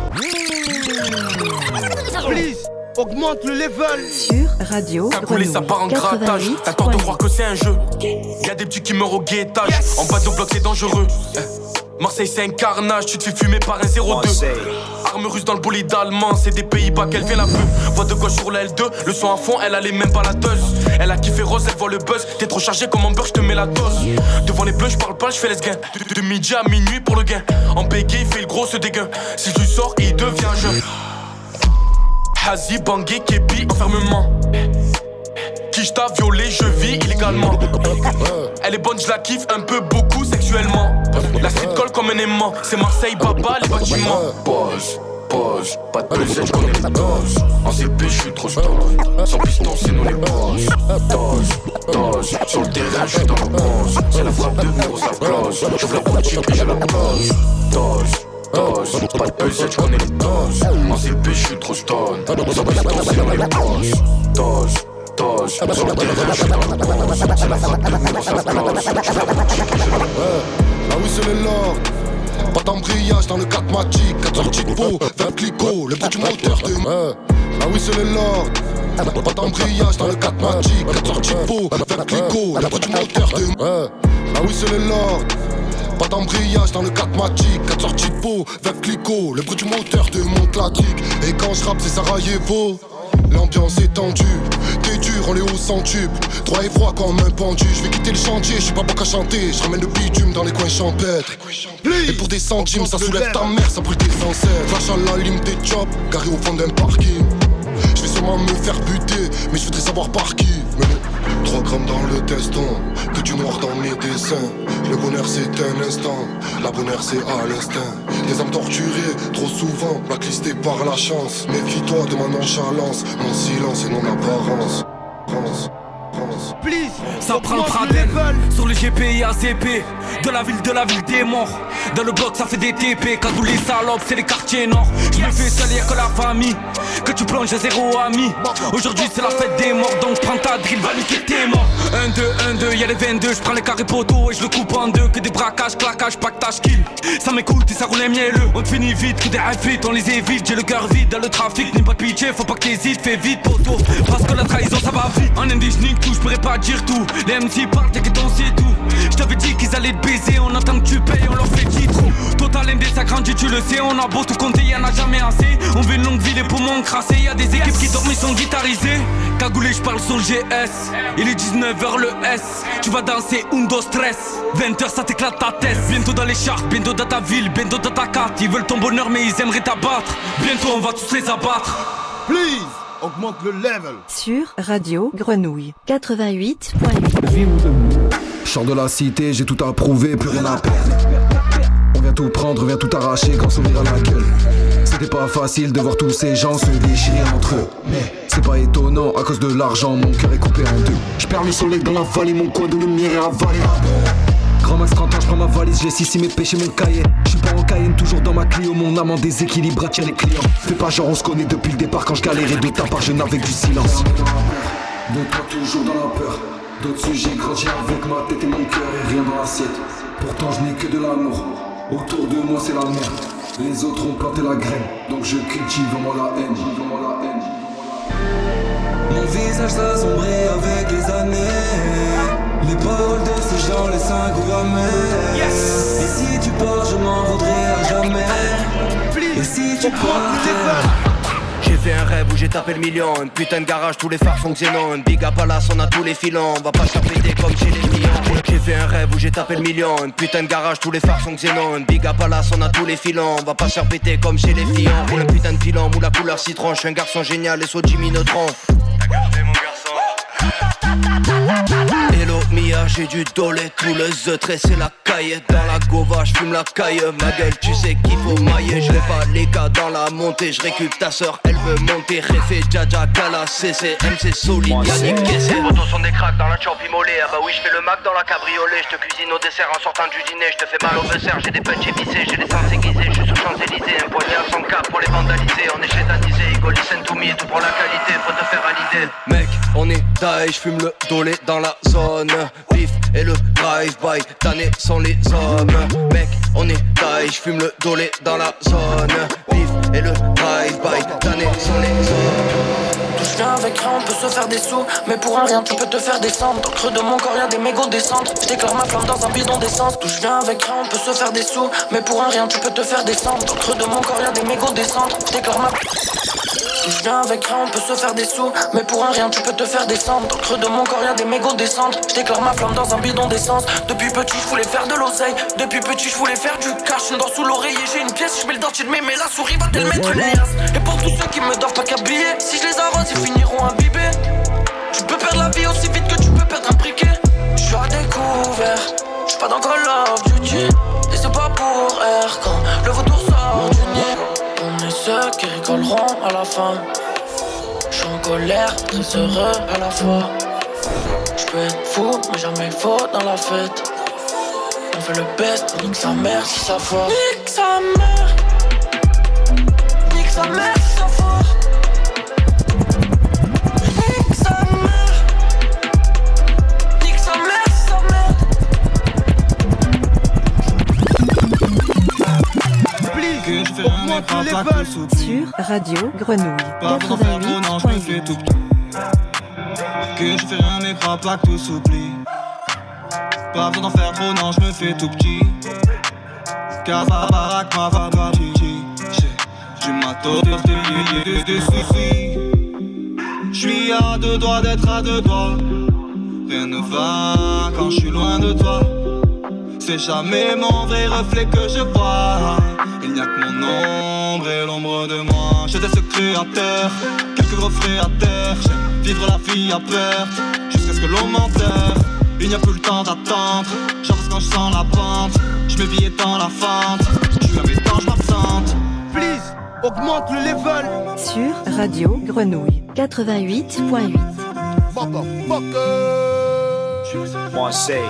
Please, augmente le level. Sur Radio Ça coulé, ça part en grattage. T'as tort de croire que c'est un jeu. Y'a des petits qui meurent au guettage. En bas de bloc, c'est dangereux. Eh. Marseille, c'est un carnage. Tu te fais fumer par un 02. Arme russe dans le bolide allemand. C'est des Pays-Bas qu'elle vient la peu. Voix de gauche sur la L2. Le son à fond, elle a les mêmes pas la dose. Elle a kiffé rose, elle voit le buzz. T'es trop chargé comme un beurre, je te mets la dose. Devant les bleus, je parle pas, je fais les gains. De, de midi à minuit pour le gain. En bégaye, il fait le gros ce dégain. Si lui sors, il devient jeune. Hazi, Bangui, Képi, enfermement. Qui t'a violé, je vis illégalement. Elle est bonne, je la kiffe un peu beaucoup sexuellement. La street colle comme un aimant. C'est Marseille, Baba, les bâtiments. Pause, pause, pas de pesette, je connais les doses. En CP, je suis trop stone. Sans piston, c'est nous les boss. Dose, dose, sur le terrain, je suis dans le bronze. C'est la frappe de mur, ça close. J'ouvre la boutique et je la pose. Dose. Dose, pas de pesette, je connais les doses. En CP, je suis trop stone. Sans piston, c'est les boss. Dose, dose, sur le terrain, je suis dans le bronze. C'est la frappe de mur, ça close. J'ouvre la boutique et je la pose. Ah oui, c'est. Pas d'embrayage dans le 4 Magic, 4 sorties de peau, 20 clico, le bruit du moteur de. Ah oui, c'est. Pas d'embrayage dans le 4 Magic, 4 sorties de peau, 20 clico, le bruit du moteur de. Ah oui, c'est le Lord. Pas d'embrayage dans le 4 Magic, 4 sorties de peau, 20 clico, le bruit du moteur de mon classique. Et quand je rappe, c'est Sarajevo. L'ambiance est tendue, t'es dur, on est au centuple Droit et froid comme un pendu, je vais quitter le chantier, je suis pas bon qu'à chanter, je ramène le bitume dans les coins champêtres. Et pour des centimes, ça soulève ta mère, ça brûle tes ancêtres. À la lime des chops, garé au fond d'un parking. Je vais sûrement me faire buter, mais je voudrais savoir par qui. 3 grammes dans le teston, que du noir dans mes dessins. Le bonheur c'est un instant, la bonheur c'est à l'instinct. Des âmes torturées, trop souvent, blacklisté par la chance. Méfie-toi de ma nonchalance, mon silence et non apparence. France. Please, ça prend le Praden sur le GPI ACP. De la ville, de la ville des morts. Dans le bloc, ça fait des TP. Quand tous les salopes, c'est les quartiers nord. Je me fais seul, y'a que la famille. Que tu plonges à zéro ami. Aujourd'hui, c'est la fête des morts. Donc prends ta drill, va niquer tes morts. 1, 2, 1, 2, y'a les 22. Je prends les carrés poteaux et je le coupe en deux. Que des braquages, claquages, pactage, kill. Ça m'écoute et ça roule mielleux. On te finit vite, que des invites, on les évite. J'ai le cœur vide dans le trafic. N'aie pas de pitié, faut pas que t'hésites. Fais vite, poteau. Parce que la trahison, ça va vite. En indie, je je pourrais pas dire tout. Les MC parlent, t'es que danser tout. Je t'avais dit qu'ils allaient te baiser, on attend que tu payes, on leur fait titre. Total ND, ça grandit, tu le sais, on a beau tout compter, y'en a jamais assez. On veut une longue vie, les poumons crassés, y'a des équipes qui dorment, ils sont guitarisés. Cagoulé, je parle sur GS. Il est 19h le S. Tu vas danser Undo Stress. 20h, ça t'éclate ta tête. Bientôt dans les charts, bientôt dans ta ville, bientôt dans ta carte. Ils veulent ton bonheur, mais ils aimeraient t'abattre. Bientôt, on va tous les abattre. Please, augmente le level. Sur Radio Grenouille 88.8. Chant de la cité, j'ai tout approuvé, plus rien à perdre. On vient tout prendre, on vient tout arracher, grand sourire à la gueule. C'était pas facile de voir tous ces gens se déchirer entre eux. Mais c'est pas étonnant, à cause de l'argent, mon cœur est coupé en deux. Je perds le soleil dans la vallée, mon coin de lumière est avalé. Grand max 30 ans, je prends ma valise, j'ai ici mes péchés, mon cahier. Je suis pas en Cayenne, toujours dans ma Clio, mon âme en déséquilibre attire les clients. Fais pas genre, on se connaît depuis le départ, quand je galérais de ta part, je n'avais du silence. De toi toujours dans la peur. D'autres sujets grandis avec ma tête et mon cœur et rien dans l'assiette. Pourtant je n'ai que de l'amour. Autour de moi c'est la merde. Les autres ont planté la graine, donc je cultive en moi la haine. Mon visage s'assombrit avec les années. Les paroles de ces gens, les cinq grammaires. Yes. Et si tu pars, je m'en voudrais à jamais. Et si tu pars, J'ai fait un rêve où j'ai tapé le million. Une putain de garage, tous les phares sont xénon. Big à Palace, on a tous les filons. On va pas se faire péter comme chez les clients. J'ai fait un rêve où j'ai tapé le million. Une putain de garage, tous les phares sont xénon. Big à Palace, on a tous les filons. On va pas se faire péter comme chez les filles. Pour le putain de pilon, ou la couleur citron. Je suis un garçon génial et saut Jimmy Neutron. mon garçon. Mia, j'ai du dolé, tout le zetré c'est la caille Dans la gova, fume la caille, ma gueule tu sais qu'il faut mailler. Je vais pas les gars dans la montée, je récup ta soeur, elle veut monter. Réfé, Jaja, Kala, CC, MC solide, Yannick Les photos sont des cracks dans la chop immolée. Ah bah oui je fais le Mac dans la cabriolet Je te cuisine au dessert en sortant du dîner. Je te fais mal au besser, j'ai des punch épicés J'ai des sens aiguisés, je suis sur Champs-Élysées Un poignet à 100K pour les vandaliser. On est chez Danisé, Listen to me Tout pour la qualité, faut te faire à l'idée Mec, on est je fume le dolé dans la zone Vif et le drive-by, tanné sont les hommes Mec, on est je fume le dolé dans la zone Vif et le drive-by, tanné sont les hommes D'où je viens avec rien, on peut se faire des sous. Mais pour un rien, tu peux te faire descendre. Dans le creux de mon corps, y'a des mégots descendre. Je déclare ma flamme dans un bidon d'essence. Je viens avec rien, on peut se faire des sous. Mais pour un rien, tu peux te faire descendre. Dans le creux de mon corps, y'a des mégots descendre. Je déclare ma. Je viens avec rien, on peut se faire des sous. Mais pour un rien, tu peux te faire descendre. Dans le creux de mon corps, y'a des mégots descendre. Je déclare ma flamme dans un bidon d'essence. Depuis petit, je voulais faire de l'oseille. Depuis petit, je voulais faire du cash. Une dent sous l'oreiller, j'ai une pièce. Je mets le dentier de mes, mais la souris va-t-elle mettre une liasse Et pour tous ceux qui me doivent pas qu'habiller, si je les arrose, ils finiront imbibés. Tu peux perdre la vie aussi vite que tu peux perdre un briquet. Je suis à découvert, je suis pas dans Call of Duty. Et c'est pas pour air quand le vautour sort du nid. Qui rigoleront à la fin. Je suis en colère, très heureux à la fois. Je peux être fou, mais jamais faux dans la fête. On fait le best, nique sa mère si ça foire. Nique sa mère, nique sa mère pas s'oublie. Sur Radio Grenouille Pas besoin d'en faire trop, non, je me fais tout petit. Que je fais un écran pas que tout s'oublie. Pas besoin d'en faire trop, non, je me fais tout petit. Car ma baraque, ma chichi. J'ai ma taupe, des, des, des soucis. J'suis à deux doigts d'être à deux doigts. Rien ne va quand je suis loin de toi. C'est jamais mon vrai reflet que je vois. Il n'y a que mon ombre et l'ombre de moi. J'étais ce créateur, quelques gros frais à terre. J'aime vivre la vie à perte, jusqu'à ce que l'on m'enterre. Il n'y a plus le temps d'attendre, j'avance quand je sens la pente. Je billets dans la fente, je suis à mes temps, je m'absente. Please, augmente le level. Sur Radio Grenouille 88.8. Moi, c'est.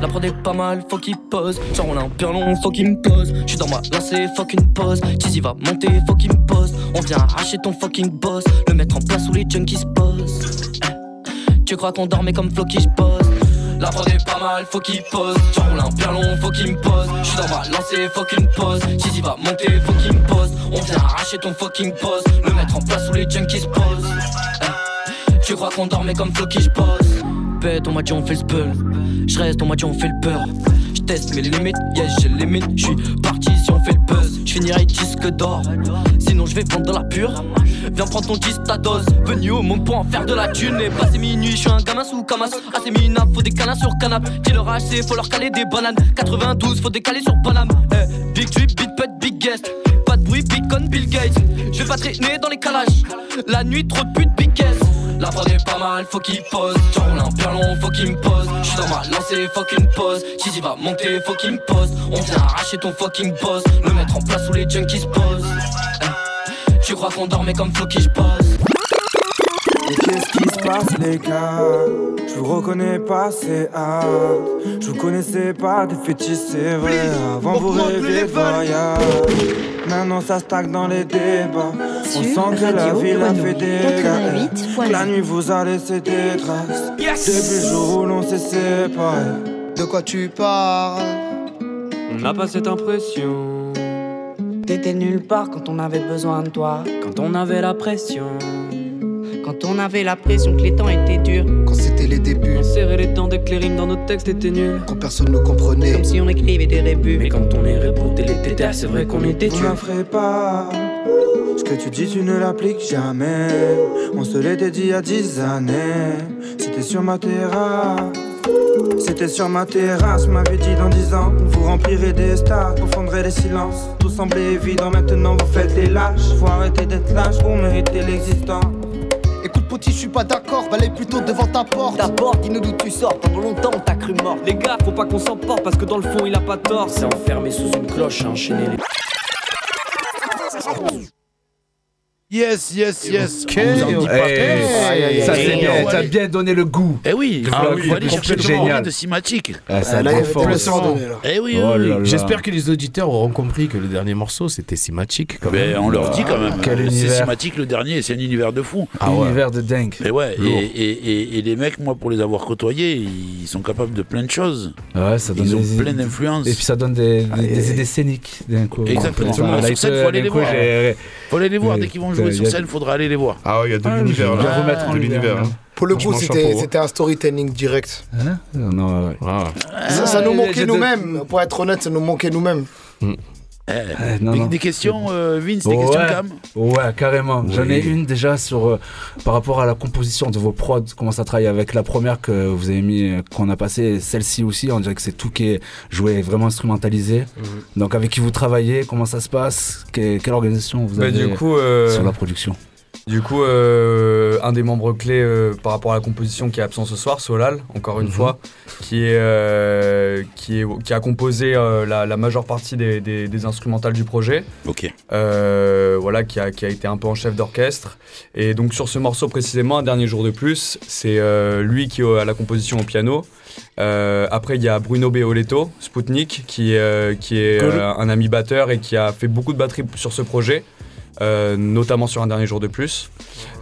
La prod est pas mal, faut qu'il pose. Sur mon bien long, faut qu'il me pose. J'suis dans ma lancée, fucking pose. Cheesy va monter, faut qu'il me pose. On vient arracher ton fucking boss. Le mettre en place où les junkies se posent. Eh, Tu crois qu'on dormait comme Floki, j'pose. La prod est pas mal, faut qu'il pose. Sur mon bien long, faut qu'il me pose. J'suis dans ma lancée, faut qu'il me pose. Cheesy va monter, faut qu'il me pose. On vient arracher ton fucking boss. Le mettre en place où les junkies se posent. Tu crois qu'on dormait comme Floki, j'pose. Bête, on m'a dit on fait le spell. Je reste, on m'a dit on fait le peur. Je teste mes limites, yes j'ai les limites. Je suis parti si on fait le buzz. Je finirai disque d'or. Sinon je vais vendre de la pure. Viens prendre ton disque, ta dose. Venu au monde pour en faire de la thune. Et passé minuit, je suis un gamin sous camas. Assez minable, faut des câlins sur canap. Dis leur HC, faut leur caler des bananes. 92, faut décaler sur Paname. Eh, big drip, big put, big guest. Pas de bruit, big con, Bill Gates. Je vais pas traîner dans les calages. La nuit, trop de putes, big caisse. La prod est pas mal, faut qu'il pose. J'enroule un bien long, faut qu'il me pose. J'suis dans ma lancée, faut qu'il me pose. Cheesy va monter, faut qu'il me pose. On vient arracher ton fucking boss. Le mettre en place où les junkies se posent. Eh, Tu crois qu'on dormait comme Floki, j'pose. Et qu'est-ce qui se passe les gars? Je vous reconnais pas c'est hard. Je vous connaissais pas des fétiches c'est vrai. Avant vous rêviez de voyage Maintenant ça stagne dans les débats. On Sur sent que la ville a fait des 88.9. La nuit vous a laissé des traces. Depuis le jour où l'on s'est séparés. De quoi tu parles? On n'a pas cette impression. T'étais nulle part quand on avait besoin de toi. Quand on avait la pression. Quand on avait la pression que les temps étaient durs. Quand c'était les débuts. On serrait les temps dès que les rimes dans nos textes étaient nuls. Quand personne ne comprenait. Comme si on écrivait des rébus. Mais quand on est reboot et les tétards, c'est vrai qu'on était tués. la ferez pas. Ce que tu dis, tu ne l'appliques jamais. On se l'était dit il y a dix années. C'était sur ma terrasse. C'était sur ma terrasse, m'avait dit dans dix ans. Vous remplirez des stars, vous fondrez les silences. Tout semblait évident, maintenant vous faites les lâches. Faut arrêter d'être lâche pour mériter l'existence. Petit, je suis pas d'accord, balai plutôt devant ta porte. D'abord, dis-nous d'où tu sors. Pendant longtemps, on t'a cru mort. Les gars, faut pas qu'on s'emporte parce que dans le fond, il a pas tort. C'est enfermé sous une cloche à enchaîner les. Yes, yes, yes. Ok. On vous en dit pas Eh, Ça, c'est bien. T'as bien donné le goût. Eh oui, ah oui, il faut aller chercher le génial. moment de cinématique. Ah, ça Ah, là, il y trop avait fort. le sang donné, là. Eh oui, Oh oui. là là. J'espère que les auditeurs auront compris que le dernier morceau c'était Simatic. quand Ben, même. on leur dit quand même. Quel C'est univers. cinématique le dernier, c'est un univers de fou. Ah ouais. Univers de dingue. Et ouais, Lourd. et, et, et, et les mecs, moi, pour les avoir côtoyés, ils sont capables de plein de choses. Ouais, ça donne Ils ont des- plein d'influences. Et puis ça donne des, des, des idées scéniques d'un coup. Exactement. Sur scène, il faut aller les voir. Faut aller les voir. Oui. Dès qu'ils vont jouer Il sur scène, faudra aller les voir. Ah ouais, il y a de Ah, l'univers je vais là. vous mettre en de lumière, l'univers. hein. Pour le coup, Franchement, c'était un storytelling direct. Hein Non, ouais. Ah. Ça, ça nous manquait nous-mêmes. Pour être honnête, ça nous manquait nous-mêmes. Eh, Eh, non, des, non. des questions, euh, Vince, des Ouais. questions, Cam Ouais, carrément. J'en ai une déjà sur euh, par rapport à la composition de vos prods, comment ça travaille avec la première que vous avez mis, euh, qu'on a passée, celle-ci aussi, on dirait que c'est tout qui est joué vraiment instrumentalisé. Mhm. Donc avec qui vous travaillez, comment ça se passe, Que- quelle organisation vous Bah, avez du coup, euh, sur la production? Du coup, euh, un des membres clés euh, par rapport à la composition qui est absent ce soir, Solal, encore une Mhm. fois, qui, est, euh, qui, est, qui a composé euh, la, la majeure partie des, des- des instrumentales du projet. Ok. Euh, voilà, qui a, qui a été un peu en chef d'orchestre. Et donc sur ce morceau précisément, un dernier jour de plus, c'est euh, lui qui est à la composition au piano. Euh, après, il y a Bruno Beoletto, Spoutnik, qui, euh, qui est Cool. euh, un ami batteur et qui a fait beaucoup de batterie sur ce projet. Euh, notamment sur un dernier jour de plus.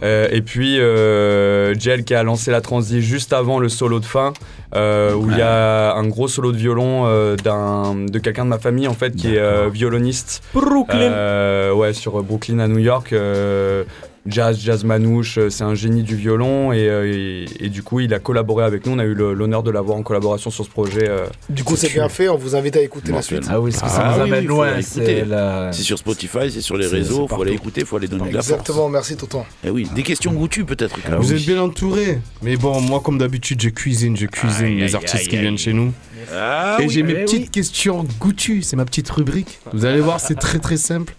Euh, et puis euh, Jel qui a lancé la transi juste avant le solo de fin, euh, où il y a un gros solo de violon d'un- de quelqu'un de ma famille en fait qui est violoniste. Brooklyn. Ouais, sur Brooklyn à New York. Jazz, jazz manouche, euh, c'est un génie du violon et, euh, et- et du coup il a collaboré avec nous, on a eu l'honneur de l'avoir en collaboration sur ce projet. euh. Du coup, c'est bien fait. On vous invite à écouter la suite. Ah oui, parce que ça Ah nous oui, amène oui, loin. C'est écouter. la... C'est sur Spotify, c'est sur les réseaux, faut aller écouter, faut aller donner de la force. Exactement, merci Tonton. Eh oui, des questions goûtues peut-être. Cam. Vous êtes bien entouré. Mais bon, moi, comme d'habitude, je cuisine, je cuisine Aïe, les aïe, artistes aïe, qui aïe. viennent chez nous. Ah Et oui, j'ai mes eh petites oui. questions goûtues, c'est ma petite rubrique. Vous allez voir, c'est très très simple.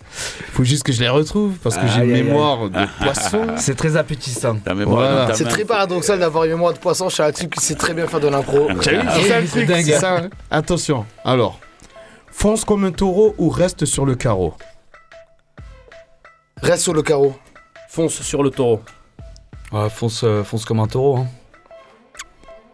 Faut juste que je les retrouve parce que j'ai une mémoire de poisson. C'est très appétissant. Voilà. C'est très paradoxal d'avoir une mémoire de poisson chez un type qui sait très bien faire de l'impro. C'est dingue. ça, hein. Attention, alors, fonce comme un taureau ou reste sur le carreau? Reste sur le carreau. Fonce sur le taureau. Ouais, fonce, euh, fonce comme un taureau. hein.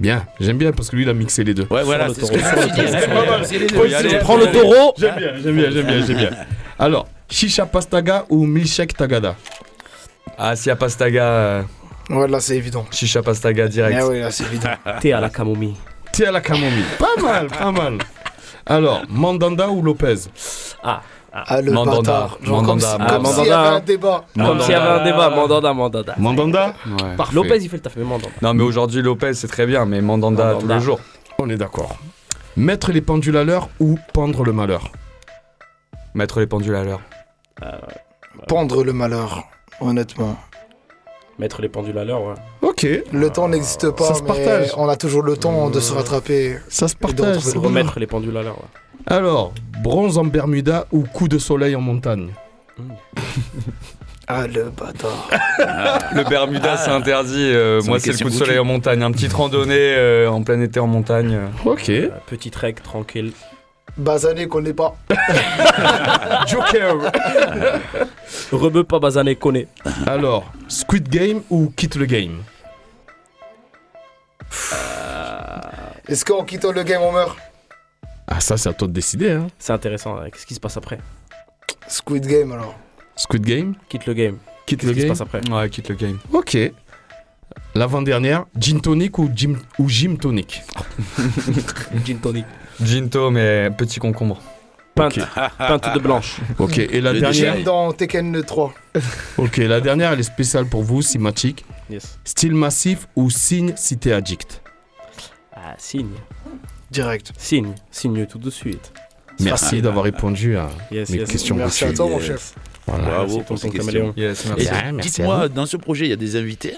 Bien, j'aime bien parce que lui il a mixé les deux. Ouais, voilà, c'est ce que je. Prends le taureau. J'aime bien, j'aime bien, j'aime bien, j'aime bien. Alors, Shisha Pastaga ou Milkshake Tagada? Ah, si à Pastaga, euh, Ouais, là, c'est évident. chicha Pastaga direct. Ah oui, là, c'est évident. Thé à la camomille. Thé à la camomille. Pas mal, pas mal. Alors, Mandanda ou Lopez? Ah. Ah, le Mandanda. Genre comme, Mandanda, si- comme s'il y Mandanda, avait un débat. Comme s'il y avait un débat. Mandanda, Mandanda. Mandanda Ouais. Parfait. Lopez, il fait le taf, mais Mandanda. Non, mais aujourd'hui, Lopez, c'est très bien, mais Mandanda, Mandanda. tous les jours. On est d'accord. Mettre les pendules à l'heure ou pendre le malheur Mettre les pendules à l'heure. Pendre le malheur, honnêtement. Mettre les pendules à l'heure, ouais. Ok, Le temps n'existe pas, Ça se mais partage. on a toujours le temps de se rattraper. ça se Et partage. c'est. Remettre les pendules à l'heure, ouais. Alors, bronze en Bermuda ou coup de soleil en montagne Ah, le bâtard. Le Bermuda, c'est interdit. euh, C'est moi, une c'est le question coup de soleil en montagne. Un petite randonnée euh, en plein été en montagne. Ok. Euh, Petit trek, tranquille. Basané connaît pas. Joker Rebeu pas basané, connaît. Alors, Squid Game ou quitte le game Est-ce qu'en quittant le game, on meurt Ah, ça, c'est à toi de décider. Hein. C'est intéressant. hein. Qu'est-ce qui se passe après? Squid Game, alors. Squid Game? Quitte le game. Quitte Qu'est-ce le qui se game? passe après? Ouais, quitte le game. Ok. L'avant-dernière, gin tonic ou gym, ou gym tonic? Gin tonic. Ginto, mais petit concombre. Peinte, peinte de blanche. Ok, et la J'aime dernière? dans Tekken 3. Ok, la dernière, elle est spéciale pour vous, Simatic. Yes. Style massif ou signe si t'es addict? Ah, signe. Direct. Signe. Signe tout de suite. Merci d'avoir répondu à Yes, mes yes. questions. Merci à toi, mon chef. Voilà. Bravo pour ces questions. Yes. Ah, Dites-moi, dans ce projet, il y a des invités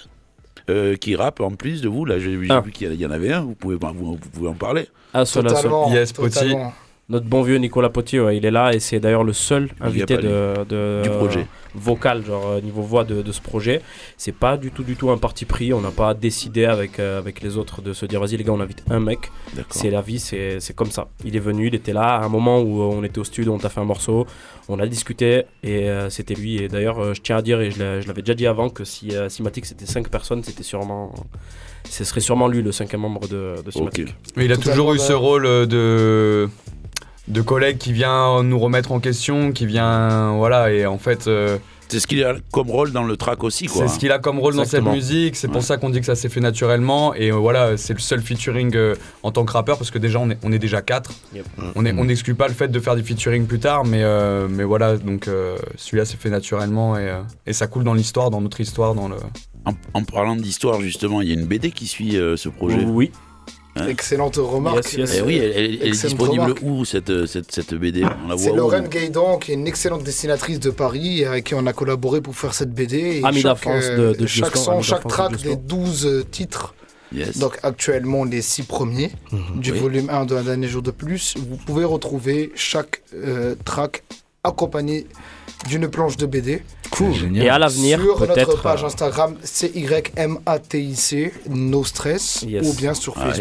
euh, qui rappent en plus de vous. Là, j'ai Ah. vu qu'il y en- il y en avait un. Vous pouvez, vous, vous pouvez en parler. Ah, seul, à seul. Totalement. Yes, Poti. totalement. Notre bon vieux Nicolas Potier, ouais, il est là et c'est d'ailleurs le seul a invité de, de- Du projet. vocal, genre euh, niveau voix de, de ce projet. C'est pas du tout, du tout un parti pris. On n'a pas décidé avec, euh, avec les autres de se dire vas-y les gars, on invite un mec. C'est la vie, c'est c'est comme ça. Il est venu, il était là à un moment où euh, on était au studio, on t'a fait un morceau, on a discuté et euh, c'était lui. Et d'ailleurs, euh, je tiens à dire, et je l'avais déjà dit avant, que si euh, Simatic c'était 5 personnes, c'était sûrement. Ce serait sûrement lui le cinquième membre de, de. Mais il a toujours eu ce rôle de de collègue qui vient nous remettre en question, qui vient voilà et en fait euh, C'est ce qu'il a comme rôle dans le track aussi, quoi. c'est ce qu'il a comme rôle Exactement. dans cette musique. C'est pour Ouais. ça qu'on dit que ça s'est fait naturellement et euh, voilà c'est le seul featuring euh, en tant que rappeur parce que déjà on est on est déjà quatre. Yep. On est- on n'exclut pas le fait de faire des featuring plus tard mais euh, mais voilà donc euh, celui-là s'est fait naturellement et, euh, et ça coule dans l'histoire dans notre histoire dans le En, en parlant d'histoire, justement, il y a une BD qui suit euh, ce projet. Oui. Hein Excellente remarque. Yes, yes. Eh oui, elle, elle- elle est disponible remarque. où cette, cette, cette BD On la C'est Lorraine Gaïdan, qui est une excellente dessinatrice de Paris, avec qui on a collaboré pour faire cette BD. Et Ami chaque, euh, de- de chaque Gioscan, son, chaque de track des 12 euh, titres. Yes. Donc actuellement les 6 premiers du Oui. volume 1 de Un dernier jour de plus. Vous pouvez retrouver chaque euh, track accompagné d'une planche de BD. Cool. Génial. Et à l'avenir, Sur notre page euh, Instagram CYMATIC, No Stress, Yes. ou bien sur Ah ouais.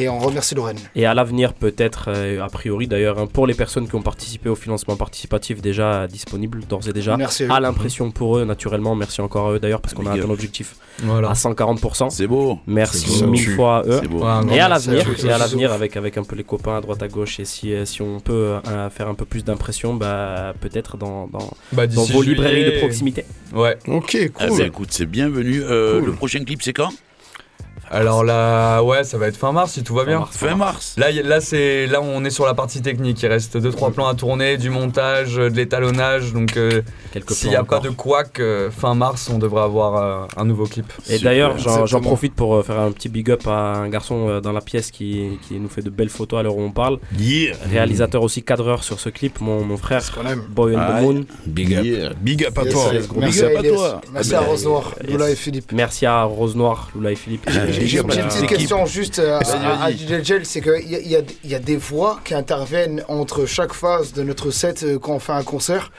Et on remercie Lorraine. Et à l'avenir, peut-être, euh, a priori d'ailleurs, hein, pour les personnes qui ont participé au financement participatif, déjà disponible d'ores et déjà. Merci à l'impression pour eux, naturellement. Merci encore à eux d'ailleurs, parce qu'on a atteint l'objectif voilà à 140%. C'est beau. Merci beau. mille fois à eux. Beau. Grand Et à l'avenir, et à l'avenir avec, avec un peu les copains à droite à gauche, et si, euh, si on peut euh, faire un peu plus d'impression, bah, peut-être dans, dans, Bah, dans vos librairies de proximité. Ouais. Ok, Ah cool. bah, écoute, c'est bienvenu. Euh, Cool. Le prochain clip, c'est quand? Alors là, ouais, ça va être fin mars si tout va bien. mars. Fin mars. Là, là, c'est là on est sur la partie technique. Il reste deux trois plans à tourner, du montage, euh, de l'étalonnage. Donc euh, s'il n'y a pas de couac, euh, fin mars, on devrait avoir euh, un nouveau clip. Et d'ailleurs, j'en- profite pour euh, faire un petit big up à un garçon euh, dans la pièce qui, qui nous fait de belles photos à l'heure où on parle. Yeah. Réalisateur aussi cadreur sur ce clip, mon, mon frère. Boy on the. Moon. Big up. Yeah. Big up à Yes, toi. yes, Big Merci up à à Elias. toi. Merci Ah à bah, Rose Noire. Lola et Philippe. Merci à Rose Noire, Lula et Philippe. J'ai une petite, question juste euh, à, à c'est qu'il y a, y, des voix qui interviennent entre chaque phase de notre set euh, quand on fait un concert.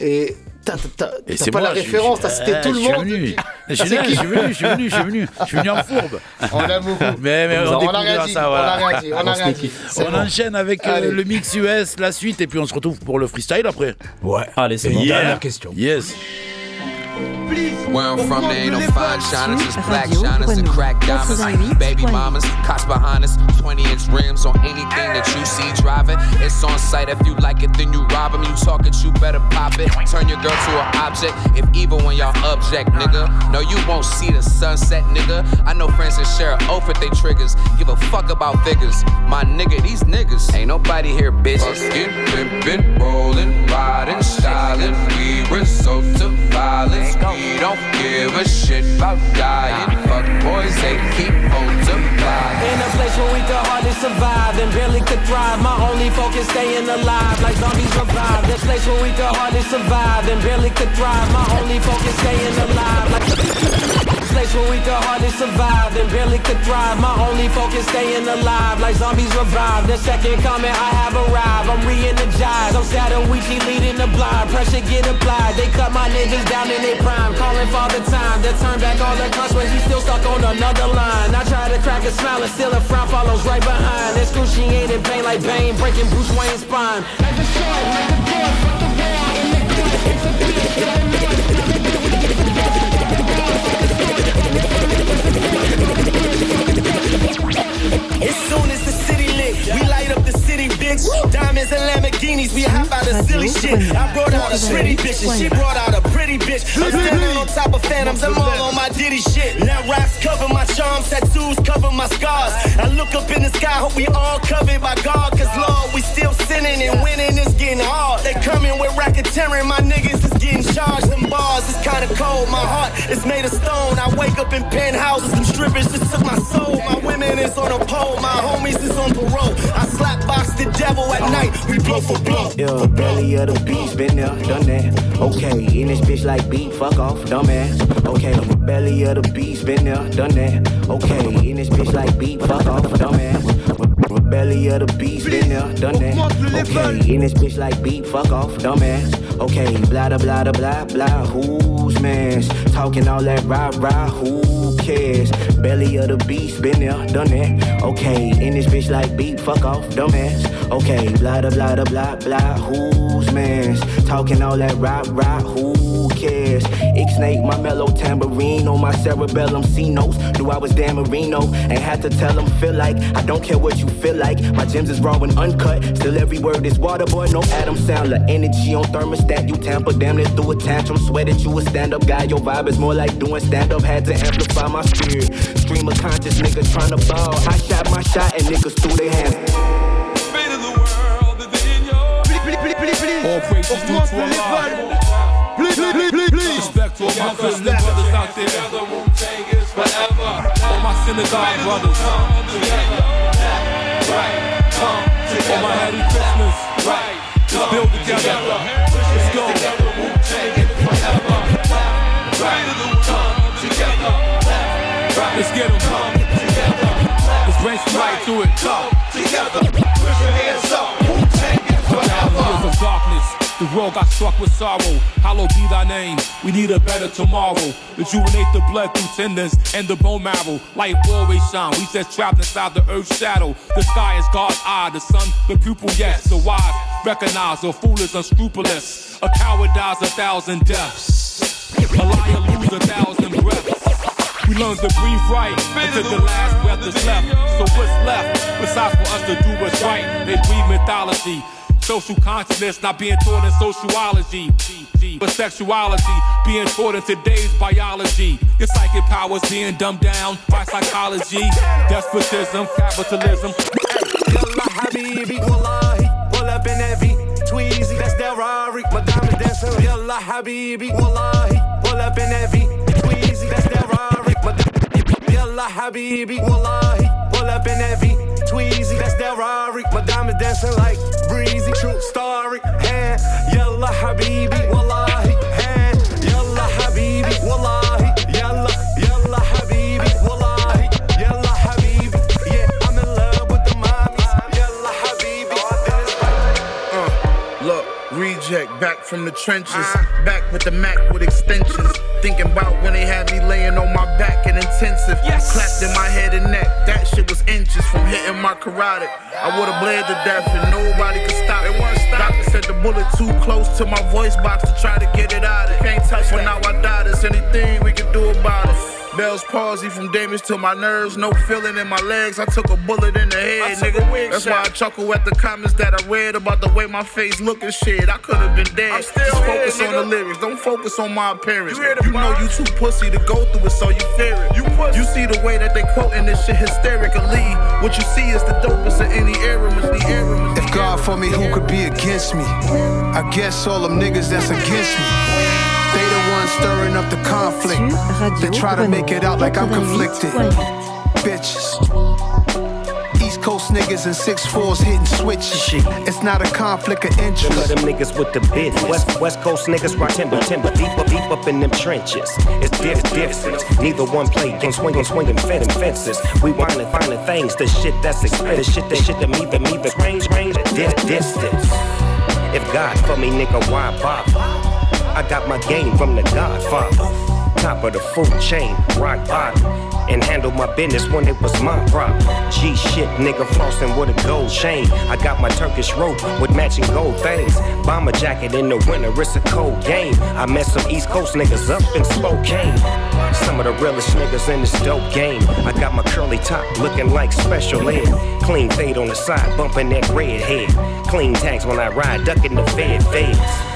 Et t'as t'as- Et t'as c'est pas moi, la je- référence, t'as cité Ah, tout le monde. venu. Je suis venu, je suis venu, je suis venu, je suis venu. Je suis venu en fourbe. On a beaucoup. Mais, mais on, on a rien dit, ça, on a rien dit, on a rien dit. C'est On bon. enchaîne avec euh, le mix US, la suite, et puis on se retrouve pour le freestyle après. Ouais. Allez, c'est bon. Yeah. Dernière question. Yes. Where I'm from, there ain't no fine shiners, just black shiners and Grenouille. crack diamonds. 88.8. Baby mamas, cops behind us, 20 inch rims on anything that you see driving. It's on site, if you like it, then you rob them. You talk it, you better pop it. Turn your girl to an object, if evil when y'all object, nigga. No, you won't see the sunset, nigga. I know friends that share an oath with they triggers. Give a fuck about figures. My nigga, these niggas ain't nobody here, bitches. Fucking, pimpin', rollin', riding, styling. We resort to violence. We don't give a shit about dying. Fuck boys, they keep multiplying. In a place where we could hardly survive and barely could thrive. My only focus staying alive, like zombies revive. This place where we could hardly survive and barely could thrive. My only focus staying alive, like place where we could hardly survive and barely could thrive. My only focus staying alive, like zombies revive. The second comment I have arrived, I'm re-energized. I'm Sadawichi leading the blind. Pressure get applied. They cut my niggas down in their prime, calling for the time to turn back all the cuss when he still stuck on another line. I try to crack a smile and still a frown follows right behind. Excruciating pain like Bane, breaking Bruce Wayne's spine. As soon as the city lit, we light up the city, bitch. Diamonds and Lamborghinis, we hop out of silly shit. I brought out a pretty bitch and she brought out a pretty bitch. I'm standing on top of phantoms, I'm all on my ditty shit. Now raps cover my charms, tattoos cover my scars. I look up in the sky, hope we all covered by God, cause Lord, we still sinning and winning is getting hard. They coming with rack and my niggas is getting charged. Them bars is kinda cold. My heart is made of stone. I wake up in penthouses. Them strippers just took my soul. My women is on a pole. My homies is on parole. I slap box the devil at night. We blow for. Yeah, belly of the beast, been there, done that. Okay, in this bitch like beat, fuck off, dumbass. Okay, belly of the beast, been there, done that. Okay, in this bitch like beat, fuck off, dumbass. Belly of the beast, been there, done that. Okay, in this bitch like beat, fuck off, dumbass. Okay, blah da blah da blah blah. Who's mans? Talking all that rah rah. Who cares? Belly of the beast, been there, done that. Okay, in this bitch like beat, fuck off, dumbass. Okay, blah da blah da blah blah. Who's mans? Talking all that rah rah. Who cares? Ixnay my mellow tambourine on my cerebellum. C notes. Knew I was Dan Marino. Ain't had to tell them feel like I don't care what you feel like. My gems is raw and uncut. Still every word is water, boy. No Adam Sandler. Energy on thermostat. You tamper damn it through a tantrum. Swear that you a stand up guy. Your vibe is more like doing stand up. Had to amplify my spirit. Stream of conscious nigga trying to ball. I shot my shot and niggas threw their hands. All praises due to Allah. Please, please, please, please. Respect to all my Christian brothers out there. Forever. All my synagogue brothers. All my Hare Christmas. Let's build together. Let's go. Let's get them. Let's bring some light to it. Come together. Put your hands up. Years of darkness. The world got struck with sorrow. Hallowed be thy name. We need a better tomorrow. Rejuvenate the blood through tendons and the bone marrow. Light always shine. We just trapped inside the earth's shadow. The sky is God's eye. The sun, the pupil, yes. The wise recognize a fool is unscrupulous. A coward dies a thousand deaths. A liar lose a thousand breaths. We learn to breathe right until the last breath is left. So what's left besides for us to do what's right? They breathe mythology. Social consciousness not being taught in sociology. But sexuality being taught in today's biology. Your psychic powers being dumbed down by psychology. Despotism, capitalism. Yalla habibi, wallahi, pull up in that V, Tweezy, that's that Rari, diamond dancer. Yalla habibi, wallahi, pull up in that V, Tweezy, that's that Rari, di- Yalla habibi, wallahi, pull up in that V, Tweezy, that's that Rari, my diamond dancing like breezy, true story, hand, Yalla habibi, wallahi, hand, Yalla habibi, wallahi, Yalla, Yalla habibi, wallahi, Yalla habibi, yeah, I'm in love with the mommies, Yalla habibi, Uh, look, reject back from the trenches. Back with the Mac with extensions. Thinking about when they had me laying on my back in intensive. Clapped in my head and neck. That shit was inches from hitting my carotid. I would've bled to death and nobody could stop it. Doctor said the bullet too close to my voice box to try to get it out. It can't touch when now I die. There's anything we can do about it. Bell's palsy from damage to my nerves, no feeling in my legs. I took a bullet in the head, nigga. That's why I chuckle at the comments that I read about the way my face look and shit. I could have been dead. Just focus on the lyrics, don't focus on my appearance. You, know you too pussy to go through it, so you fear it. You, pussy. you see the way that they quoting this shit hysterically. What you see is the dopest in any era. Is the era. If God for me, who could be against me? I guess all them niggas that's against me. They the ones stirring up the conflict. They try to make it out like I'm conflicted. Bitches. East Coast niggas and six fours hitting switches. It's not a conflict of Them interest. of them niggas with the business. West, West Coast niggas rock timber, timber, deep up, deep up in them trenches. It's diff, difference. Neither one play game, swinging, swinging, fending fences. We winding, finding things, the shit that's expensive, shit, that shit that me, the me, the range, range, di- distance. If God for me, nigga, why bother? I got my game from the Godfather. Top of the food chain, rock bottom. And handle my business when it was my problem. G shit, nigga flossing with a gold chain. I got my Turkish rope with matching gold things. Bomber jacket in the winter, it's a cold game. I met some East Coast niggas up in Spokane. Some of the realest niggas in this dope game. I got my curly top looking like special ed. Clean fade on the side, bumping that red head. Clean tags when I ride, ducking the fed fades.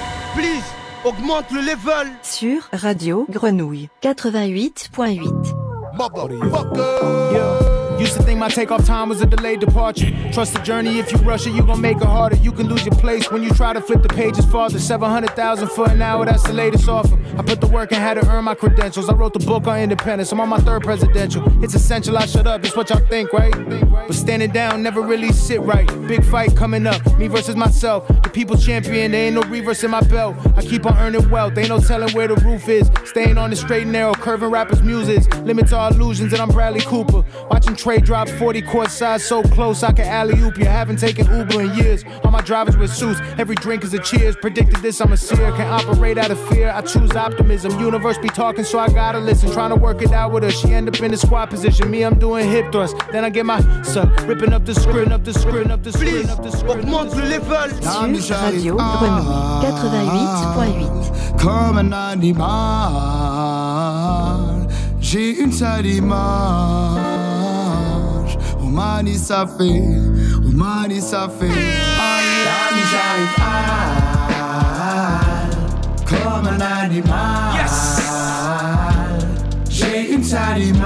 Augmente le level. Sur Radio Grenouille 88.8. Used to think my takeoff time was a delayed departure. Trust the journey, if you rush it, you gon' make it harder. You can lose your place when you try to flip the pages farther. 700,000 for an hour, that's the latest offer. I put the work and had to earn my credentials. I wrote the book on independence, I'm on my third presidential. It's essential I shut up, it's what y'all think, right? But standing down never really sit right. Big fight coming up, me versus myself. The people champion, there ain't no reverse in my belt. I keep on earning wealth, ain't no telling where the roof is. Staying on the straight and narrow, curving rappers' muses. Limits all illusions, and I'm Bradley Cooper. Watching Trey drop 40 court size so close I can alley oop you. Haven't taken Uber in years. All my drivers with suits, every drink is a cheers. Predicted this, I'm a seer. Can operate out of fear. I choose optimism. Universe be talking, so I gotta listen. Trying to work it out with her. She end up in the squat position. Me, I'm doing hip thrust. Then I get my son uh, ripping up the screen, up the screen, up the screen, up the screen. Augmente le level. Sur Radio Grenouille ah, 88.8. Comme un animal, j'ai une seule image. Oh mani ça fait, oh mani ça fait. Aïe, ami, j'arrive à comme un animal. J'ai une seule image.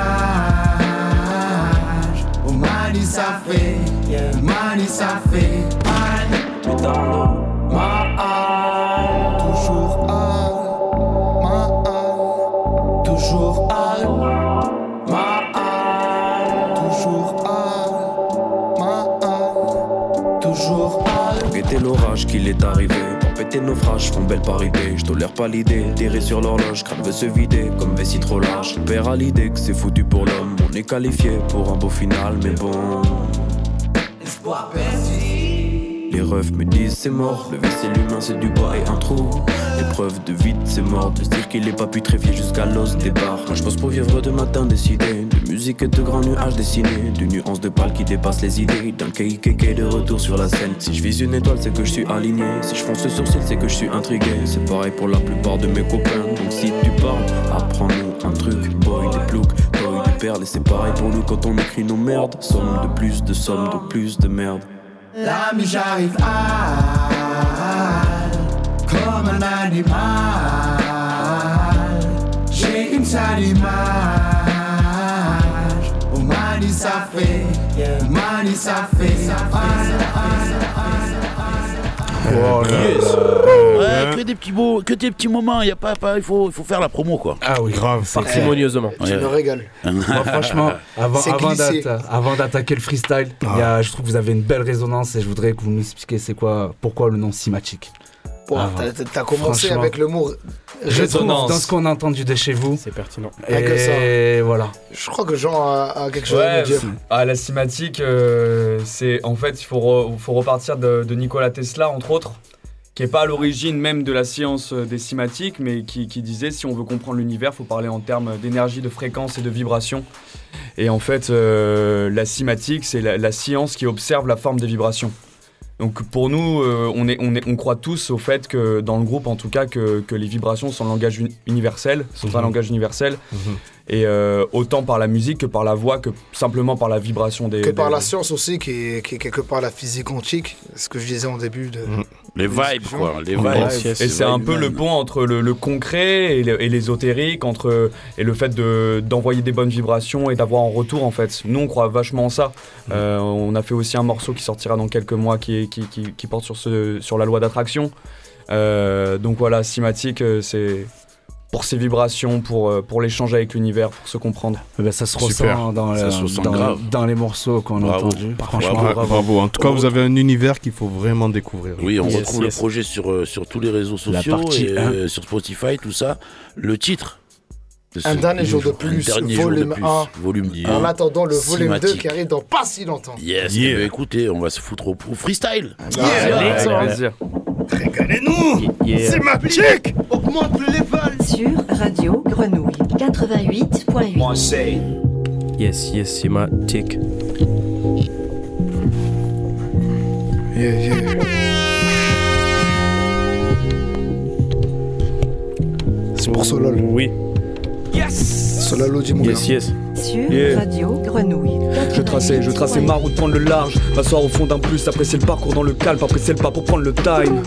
Oh mani ça fait, oh mani ça fait. Aïe, mais dans l'eau, ma âme, toujours âme, ma âme, toujours âme, Pour guetter l'orage qu'il est arrivé. Pour péter naufrage, font belle parité. Je tolère pas l'idée, tirer sur l'horloge, crâne veut se vider comme vessie trop large. Père à l'idée que c'est foutu pour l'homme. On est qualifié pour un beau final, mais bon. Les refs me disent c'est mort, le vaisselle humain c'est du bois et un trou. L'épreuve de vide c'est mort, de se dire qu'il est pas putréfié jusqu'à l'os des barres. Moi je pose pour vivre de matin décidé, de musique et de grands nuages dessinés, de nuances de pâle qui dépassent les idées, d'un KKK de retour sur la scène. Si je vise une étoile c'est que je suis aligné, si je fonce le sourcil c'est que je suis intrigué. C'est pareil pour la plupart de mes copains, donc si tu parles, apprends-nous un truc, boy des ploucs, boy des perles. Et c'est pareil pour nous quand on écrit nos merdes, somme de plus de somme de plus de merde. L'ami j'arrive à comme un animal. J'ai une seule image. Oh mani ça fait, oh mani ça fait. Oh Yes. Ouais, que des petits beaux, que des petits moments. Il y a pas, pas, il faut, il faut faire la promo quoi. Ah oui, grave. Parcimonieusement. Tu me régales. Moi, franchement, avant, C'est avant glissé. d'atta- avant d'attaquer le freestyle, il y a, je trouve que vous avez une belle résonance et je voudrais que vous nous expliquiez c'est quoi, pourquoi le nom Simatic. Bon, Ah, t'as- t'as- T'as commencé avec le mot résonance. dans ce qu'on a entendu de chez vous. C'est pertinent. Rien que ça. Et voilà. Je crois que Jean a, a quelque chose à nous dire. à la cinématique, euh, c'est en fait il faut, re- faut repartir de, de Nikola Tesla entre autres, qui est pas à l'origine même de la science euh, des cimatiques, mais qui, qui disait si on veut comprendre l'univers, faut parler en termes d'énergie, de fréquence et de vibration. Et en fait, euh, la cinématique, c'est la, la science qui observe la forme des vibrations. Donc pour nous, euh, on, est, on, est, on croit tous au fait que, dans le groupe en tout cas, que, que les vibrations sont un langage uni- universel, sont un Mhm. langage universel, et euh, autant par la musique que par la voix, que simplement par la vibration des... Que par la science aussi, qui est, qui est quelque part la physique quantique, ce que je disais en début de. Les de vibes discussion. quoi, les Ouais. vibes. Et c'est un peu le pont entre le, le concret et l'ésotérique, entre et le fait de- d'envoyer des bonnes vibrations et d'avoir en retour en fait. Nous on croit vachement en ça. Euh, on a fait aussi un morceau qui sortira dans quelques mois qui, est- qui, qui- qui porte sur, ce, sur la loi d'attraction. Euh, donc voilà, Cimatique, euh, c'est pour ses vibrations, pour, euh, pour l'échange avec l'univers, pour se comprendre. Eh ben, ça se ressent dans, Ça le- se ressent dans, les morceaux qu'on a entendus. Franchement, bravo. bravo. En tout cas, vous avez un univers qu'il faut vraiment découvrir. Oui, on Yes, retrouve yes. le projet sur, euh, sur tous les réseaux La sociaux, partie et, euh, sur Spotify, tout ça. Le titre de Un dernier jour de Un plus, dernier jour de volume plus, 1. volume En 1. attendant le volume 2 Cinématique. qui arrive dans pas si longtemps. Yes, Yeah. eh ben, écoutez, on va se foutre au, au freestyle. Yeah. Avec excellent. Yeah. C'est magique Augmente le level Sur Radio Grenouille 88.8. Moi, c'est Yes, yes, c'est ma tic. Yeah, yeah. C'est pour Solol. Oui. Mon Yes, gars. yes. Sur Yeah. Radio Grenouille Je traçais, je traçais ma route, prendre le large, m'asseoir au fond d'un plus, apprécier le parcours dans le calme, apprécier le pas pour prendre le time.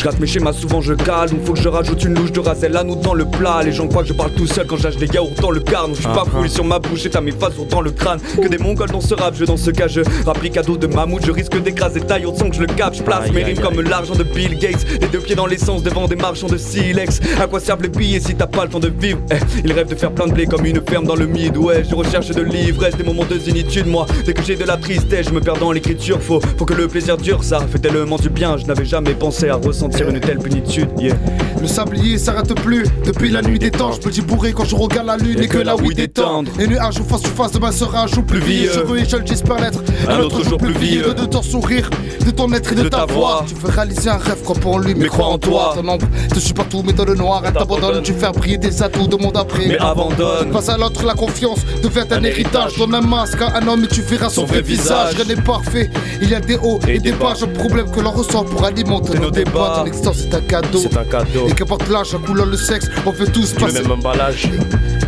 Je rate mes schémas, souvent je donc faut que je rajoute une louche de rasel à nous dans le plat. Les gens croient que je parle tout seul quand j'âge des yaourts dans le carne. Je suis pas foulé sur ma bouche et t'as mes faces dans le crâne. Que des mongols dans ce rap, je dans ce cas, je rapplique cadeau de mammouth. Je risque d'écraser taille au son que je le capte. Je place mes rimes comme l'argent de Bill Gates. Les deux pieds dans l'essence devant des marchands de silex. À quoi servent les billets si t'as pas le temps de vivre? Eh, Ils rêvent de faire plein de blé comme une ferme dans le mid. Ouais, je recherche de l'ivresse, des moments de zénitude. Moi, dès que j'ai de la tristesse, je me perds dans l'écriture. Faut, faut que le plaisir dure, ça fait tellement du bien. Je n'avais jamais pensé à ressentir une telle plénitude. Yeah. Le sablier s'arrête plus depuis la nuit des temps. Je peux dire bourré quand je regarde la lune et, que la weed est tendre. Et nuage ou face to face, demain sera un jour plus vieux. Je veux et je le j'espère l'être. Un autre jour plus vieux. De ton sourire, de ton être et de, De ta ta voix. voix. Tu veux réaliser un rêve, crois en lui, mais, crois en toi. Ton ombre te suit partout, mais dans le noir, elle t'abandonne. Tu fais briller des atouts de monde après. Mais abandonne. Passe à l'autre la confiance, devient un héritage. Donne un masque à un homme et tu verras son, Son vrai visage. Rien n'est parfait, il y a des hauts et, des bas. Le problème que l'on ressent pour alimenter nos, débats. Ton existence est un cadeau. C'est un cadeau. Et qu'importe l'âge, la couleur, le sexe, on fait tous Le passer. même emballage.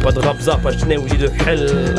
Pas de rapzar, pas de ou de hell.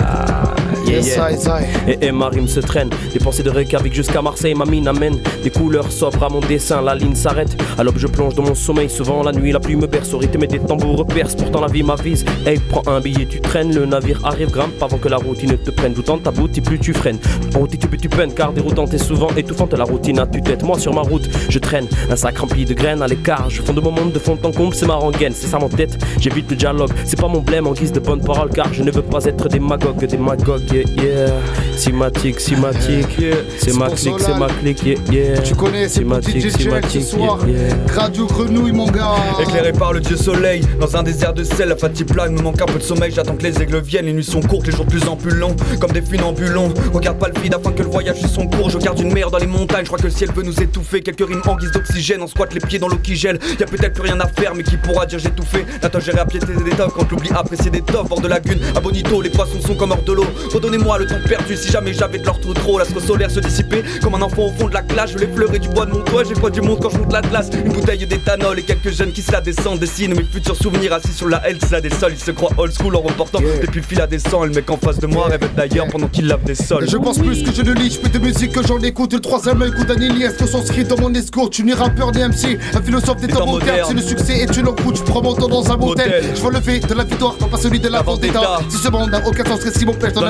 Yeah, yeah. Et, et ma rime se traîne. Des pensées de Reykjavik jusqu'à Marseille, ma mine amène. Des couleurs sobres à mon dessin, la ligne s'arrête. L'aube, je plonge dans mon sommeil. Souvent, la nuit, la pluie me berce. Au rythme des tambours perce. Pourtant, la vie m'avise. Hey, prends un billet, tu traînes. Le navire arrive, grimpe avant que la routine ne te prenne. Tout temps, ta et plus tu freines. En route, tu, tu peines, car déroutante est souvent étouffante. La routine à tue-tête. Moi, sur ma route, je traîne. Un sac rempli de graines à l'écart. Je fonde mon monde de fond en comble, c'est ma rengaine. C'est ça mon tête. J'évite le dialogue. C'est pas mon blême en guise de bonne parole, car je ne veux pas être démagogue. Démagogue, yeah, yeah. Cimatique, cimatique. C'est ma clique, c'est ma clique, yeah, yeah. Tu connais ces Cimatique, petits DJ ce soir. yeah, yeah. Radio Grenouille, mon gars. Éclairé par le dieu soleil, dans un désert de sel, la fatigue plane, me manque un peu de sommeil, j'attends que les aigles viennent, les nuits sont courtes, les jours plus en plus longs, comme des funambulons. Regarde pas le vide afin que le voyage suive son cours, je garde une mer dans les montagnes, je crois que le ciel veut nous étouffer, quelques rimes en guise d'oxygène, on squatte les pieds dans l'eau qui gèle, y a peut-être plus rien à faire, mais qui pourra dire j'ai tout fait. Gérer à piéter des étoffes, quand l'oubli apprécier des toffes, bord de lagune, à Bonito, les poissons sont comme hors de l'eau. Donnez-moi le temps perdu si jamais j'avais de l'or trop trop. L'astre solaire se dissiper. comme un enfant au fond de la classe. Je l'effleurais du bois de mon toit, j'ai le poids du monde quand je monte la glace. Une bouteille d'éthanol et quelques jeunes qui se la descendent. Dessinent mes futurs souvenirs assis sur la L, ça des sols. Ils se croient old school en reportant yeah. depuis le fil à des sangs. Le mec en face de moi rêve d'ailleurs pendant qu'il lave des sols. Je pense plus que je ne lis, je fais des musiques que j'en écoute. Le troisième œil coup d'un Elias que s'inscrit dans mon escours. Tu n'es rappeur ni MC, un philosophe des temps modernes. Si le succès est une encroute, je prends mon temps dans un motel. Je veux lever de la victoire, pas celui de la vente. Si ce monde n'a aucun sens, qu'est-ce qui m'empêche d'en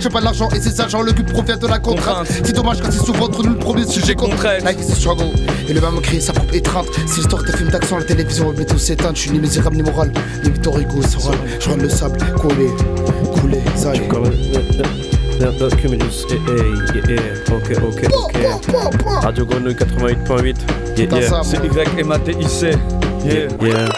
j'ai pas de l'argent et c'est ça, genre le cul provient de la contrainte. C'est dommage quand c'est souvent trop nous le premier sujet contre elle. Like c'est struggle, et le même créer sa propre étreinte. C'est l'histoire des films d'action, la télévision remet tout s'éteindre. Je suis ni misérable ni moral, ni Victor Hugo, Soral. Je rends le sable, couler, couler, ça y est. Nerd Cumulus, eh eh, eh eh, ok ok ok. Radio Grenouille 88.8, yeah yeah. C'est YMATIC, yeah yeah.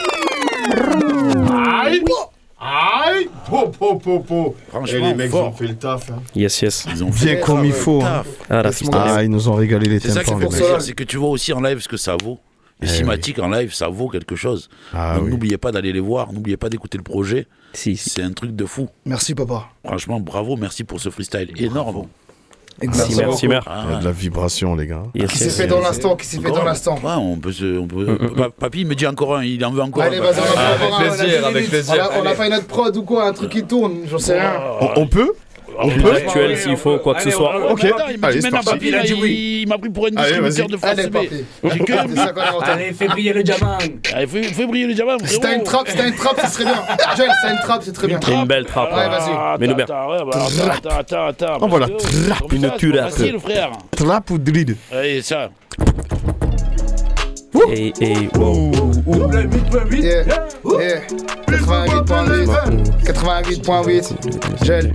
Po, po, po, po Franchement, Et les mecs fort. ont fait le taf. hein. Yes, yes. Ils ont Bien fait comme il faut. hein. Ah, la. Ah, ils nous ont régalé les C'est ça qui les mecs. plaisir, c'est que tu vois aussi en live ce que ça vaut. Les Eh cimatiques en live, ça vaut quelque chose. Ah Donc oui. n'oubliez pas d'aller les voir, n'oubliez pas d'écouter le projet. Si, C'est un truc de fou. Merci, papa. Franchement, bravo, merci pour ce freestyle énorme. Merci, merci, merci. Ah, Il y a de la vibration, les gars. Yes, Qui s'est yes, fait yes. dans l'instant, qui s'est fait dans l'instant. Ouais, on peut se. On peut... Mm, Pa- Papy il me dit encore un, il en veut encore Allez, un. vas-y, on a Ah, fait encore avec un, on a avec plaisir. On a- On a Allez. fait notre prod ou quoi, un truc qui tourne, j'en sais rien. On, on peut On peut Actuel s'il faut, quoi que ce soit. Ok, Attends, il m'a allez, dit c'est maintenant, parti. il, il m'a pris pour un distributeur de France Allez, B. C'est. Allez, fais briller le diamant. Allez, fais, fais briller le diamant. Si t'as une trappe, t'as une trappe, ce serait bien. Si t'as une trappe, c'est très bien. Une belle trappe. Ouais, vas-y. Ah, Mais nous bien. Attends, attends, attends, voilà, trappe, une ça, turappe. c'est Facile, frère. Trap ou drill Allez, ça. Wow. Yeah, yeah. 88.8, 88.8, gel.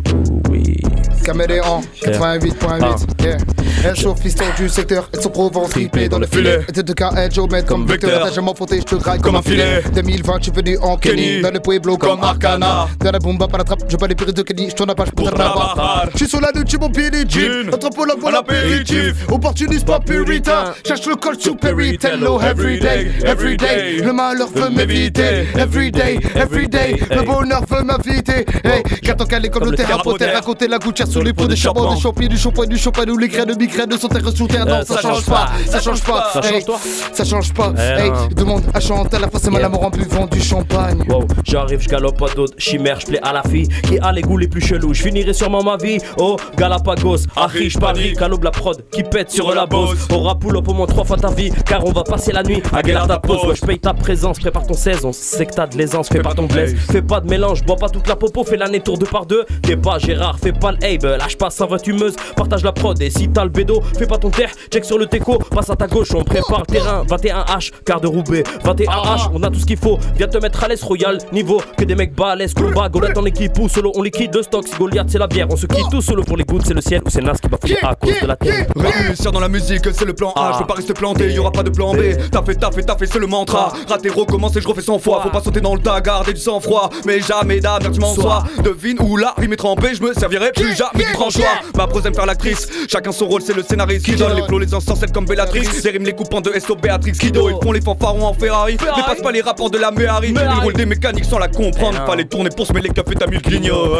Oui. Caméléon, 88.8, yeah. Elle chauffe fiston du secteur, elles sont Provence, tripées dans le filet. Et de cas, elle géomètre comme Comme vecteur. T'as jamais fauté, je te graille Comme un filet. filet. 2020, je suis venu en Kenny. Dans le Pueblo comme Comme Arcana. Dans la bomba, pas la trappe, je pas les pires de Kenny. Je tourne la page pour Pour trabajar. Je suis sur la lutte, mon pied les jeans. Jean. La voie Un l'apéritif. apéritif. Opportuniste, pas puritain. Cherche le col sur Perry, Tello, everyday, everyday. Le malheur veut m'éviter. Everyday, everyday. Le bonheur veut m'inviter. Hey, qu'attends qu'elle est comme le terrain côté la gouttière sous les pots de charbon, des champignons, du shampoing, du champagne ou les graines de mix rien de son terre sous terre. Non, Euh, ça change pas, ça change pas. Ça change toi Ça change pas. Eh Hey, non. demande à Chantal, la fois c'est mal Yeah. amour en buvant du champagne. Wow, j'arrive, je galope pas d'autres chimères, je plais à la fille qui a les goûts les plus chelous. Je finirai sûrement ma vie au Galapagos. Arrive, Paris, calobe la prod qui pète sur la bosse. Au rapoul au moins trois fois ta vie, car on va passer la nuit à ta pause. Ouais, je paye ta présence, prépare ton 16, on sait que t'as de l'aisance, fais pas ton blesse. Fais pas de mélange, bois pas toute la popo, fais l'année tour deux par deux. T'es pas Gérard, fais pas le Lâche pas sa tumeuse, partage la prod. Et si t'as le bédo, fais pas ton terre, check sur le teco, passe à ta gauche, on prépare le terrain. 21H, quart de Roubaix, 21H, on a tout ce qu'il faut. Viens te mettre à l'aise, Royal, niveau que des mecs balèzes, combat, Golette en équipe ou solo, on liquide le stock. Si Goliath c'est la bière, on se quitte tout solo pour les gouttes, c'est le ciel ou c'est Nas qui va fouiller à cause de la terre. Réussir dans la musique, c'est le plan A. Je veux pas rester planté, y aura pas de plan B. T'as fait, t'as fait, t'as fait, c'est le mantra. Raté, recommence et je refais 100 fois. Faut pas sauter dans le tas, garder du sang-froid. Mais jamais d'avenir, tu m'en sois. Devine où la rime est trempée, je me servirai plus jamais du tranchoir. Ma prose aime faire l'actrice. Chacun son rôle, c'est le scénariste qui donne les plots, les ensorcelles comme Bellatrix. Les rimes, les coupants de SO Béatrix. Kido, ils font les fanfarons en Ferrari. Dépasse pas les rapports de la Méhari. Ils roulent des mécaniques sans la comprendre. Fallait tourner pour se mêler les cafés, t'as mille clignot.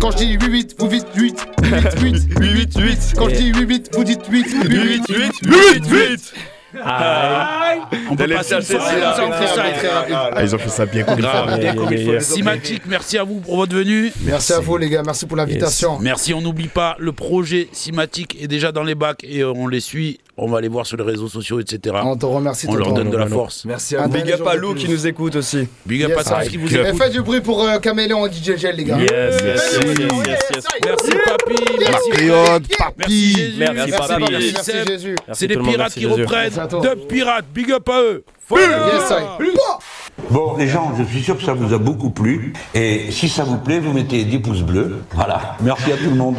Quand je dis 8-8, vous dites 8. 8-8. 8-8. Quand je dis 8-8, vous dites 8. 8, 8, 8, 8. On peut passer une chercher soirée ça. comme ça, on fait ça très rapide. Ah, ils ont fait ça bien comme il faut. Cimatic, merci à vous pour votre venue. Merci à vous, les gars. Merci pour l'invitation. Merci, on n'oublie pas, le projet Cimatic est déjà dans les bacs et euh, on les suit. On va les voir sur les réseaux sociaux, etc. On te remercie, On leur donne de la force. Merci à vous. Big up à Lou qui nous écoute aussi. Big up à tous qui vous Et écoutent. faites du bruit pour euh, Caméléon et DJ Gel, les gars. Yes, yes, yes. Merci Papi, merci Patriote, Merci. Merci C'est monde, pirates qui reprennent. Deux pirates, big up à eux. Bon, les gens, je suis sûr que ça vous a beaucoup plu. Et si ça vous plaît, vous mettez 10 pouces bleus. Voilà. Merci à tout le monde.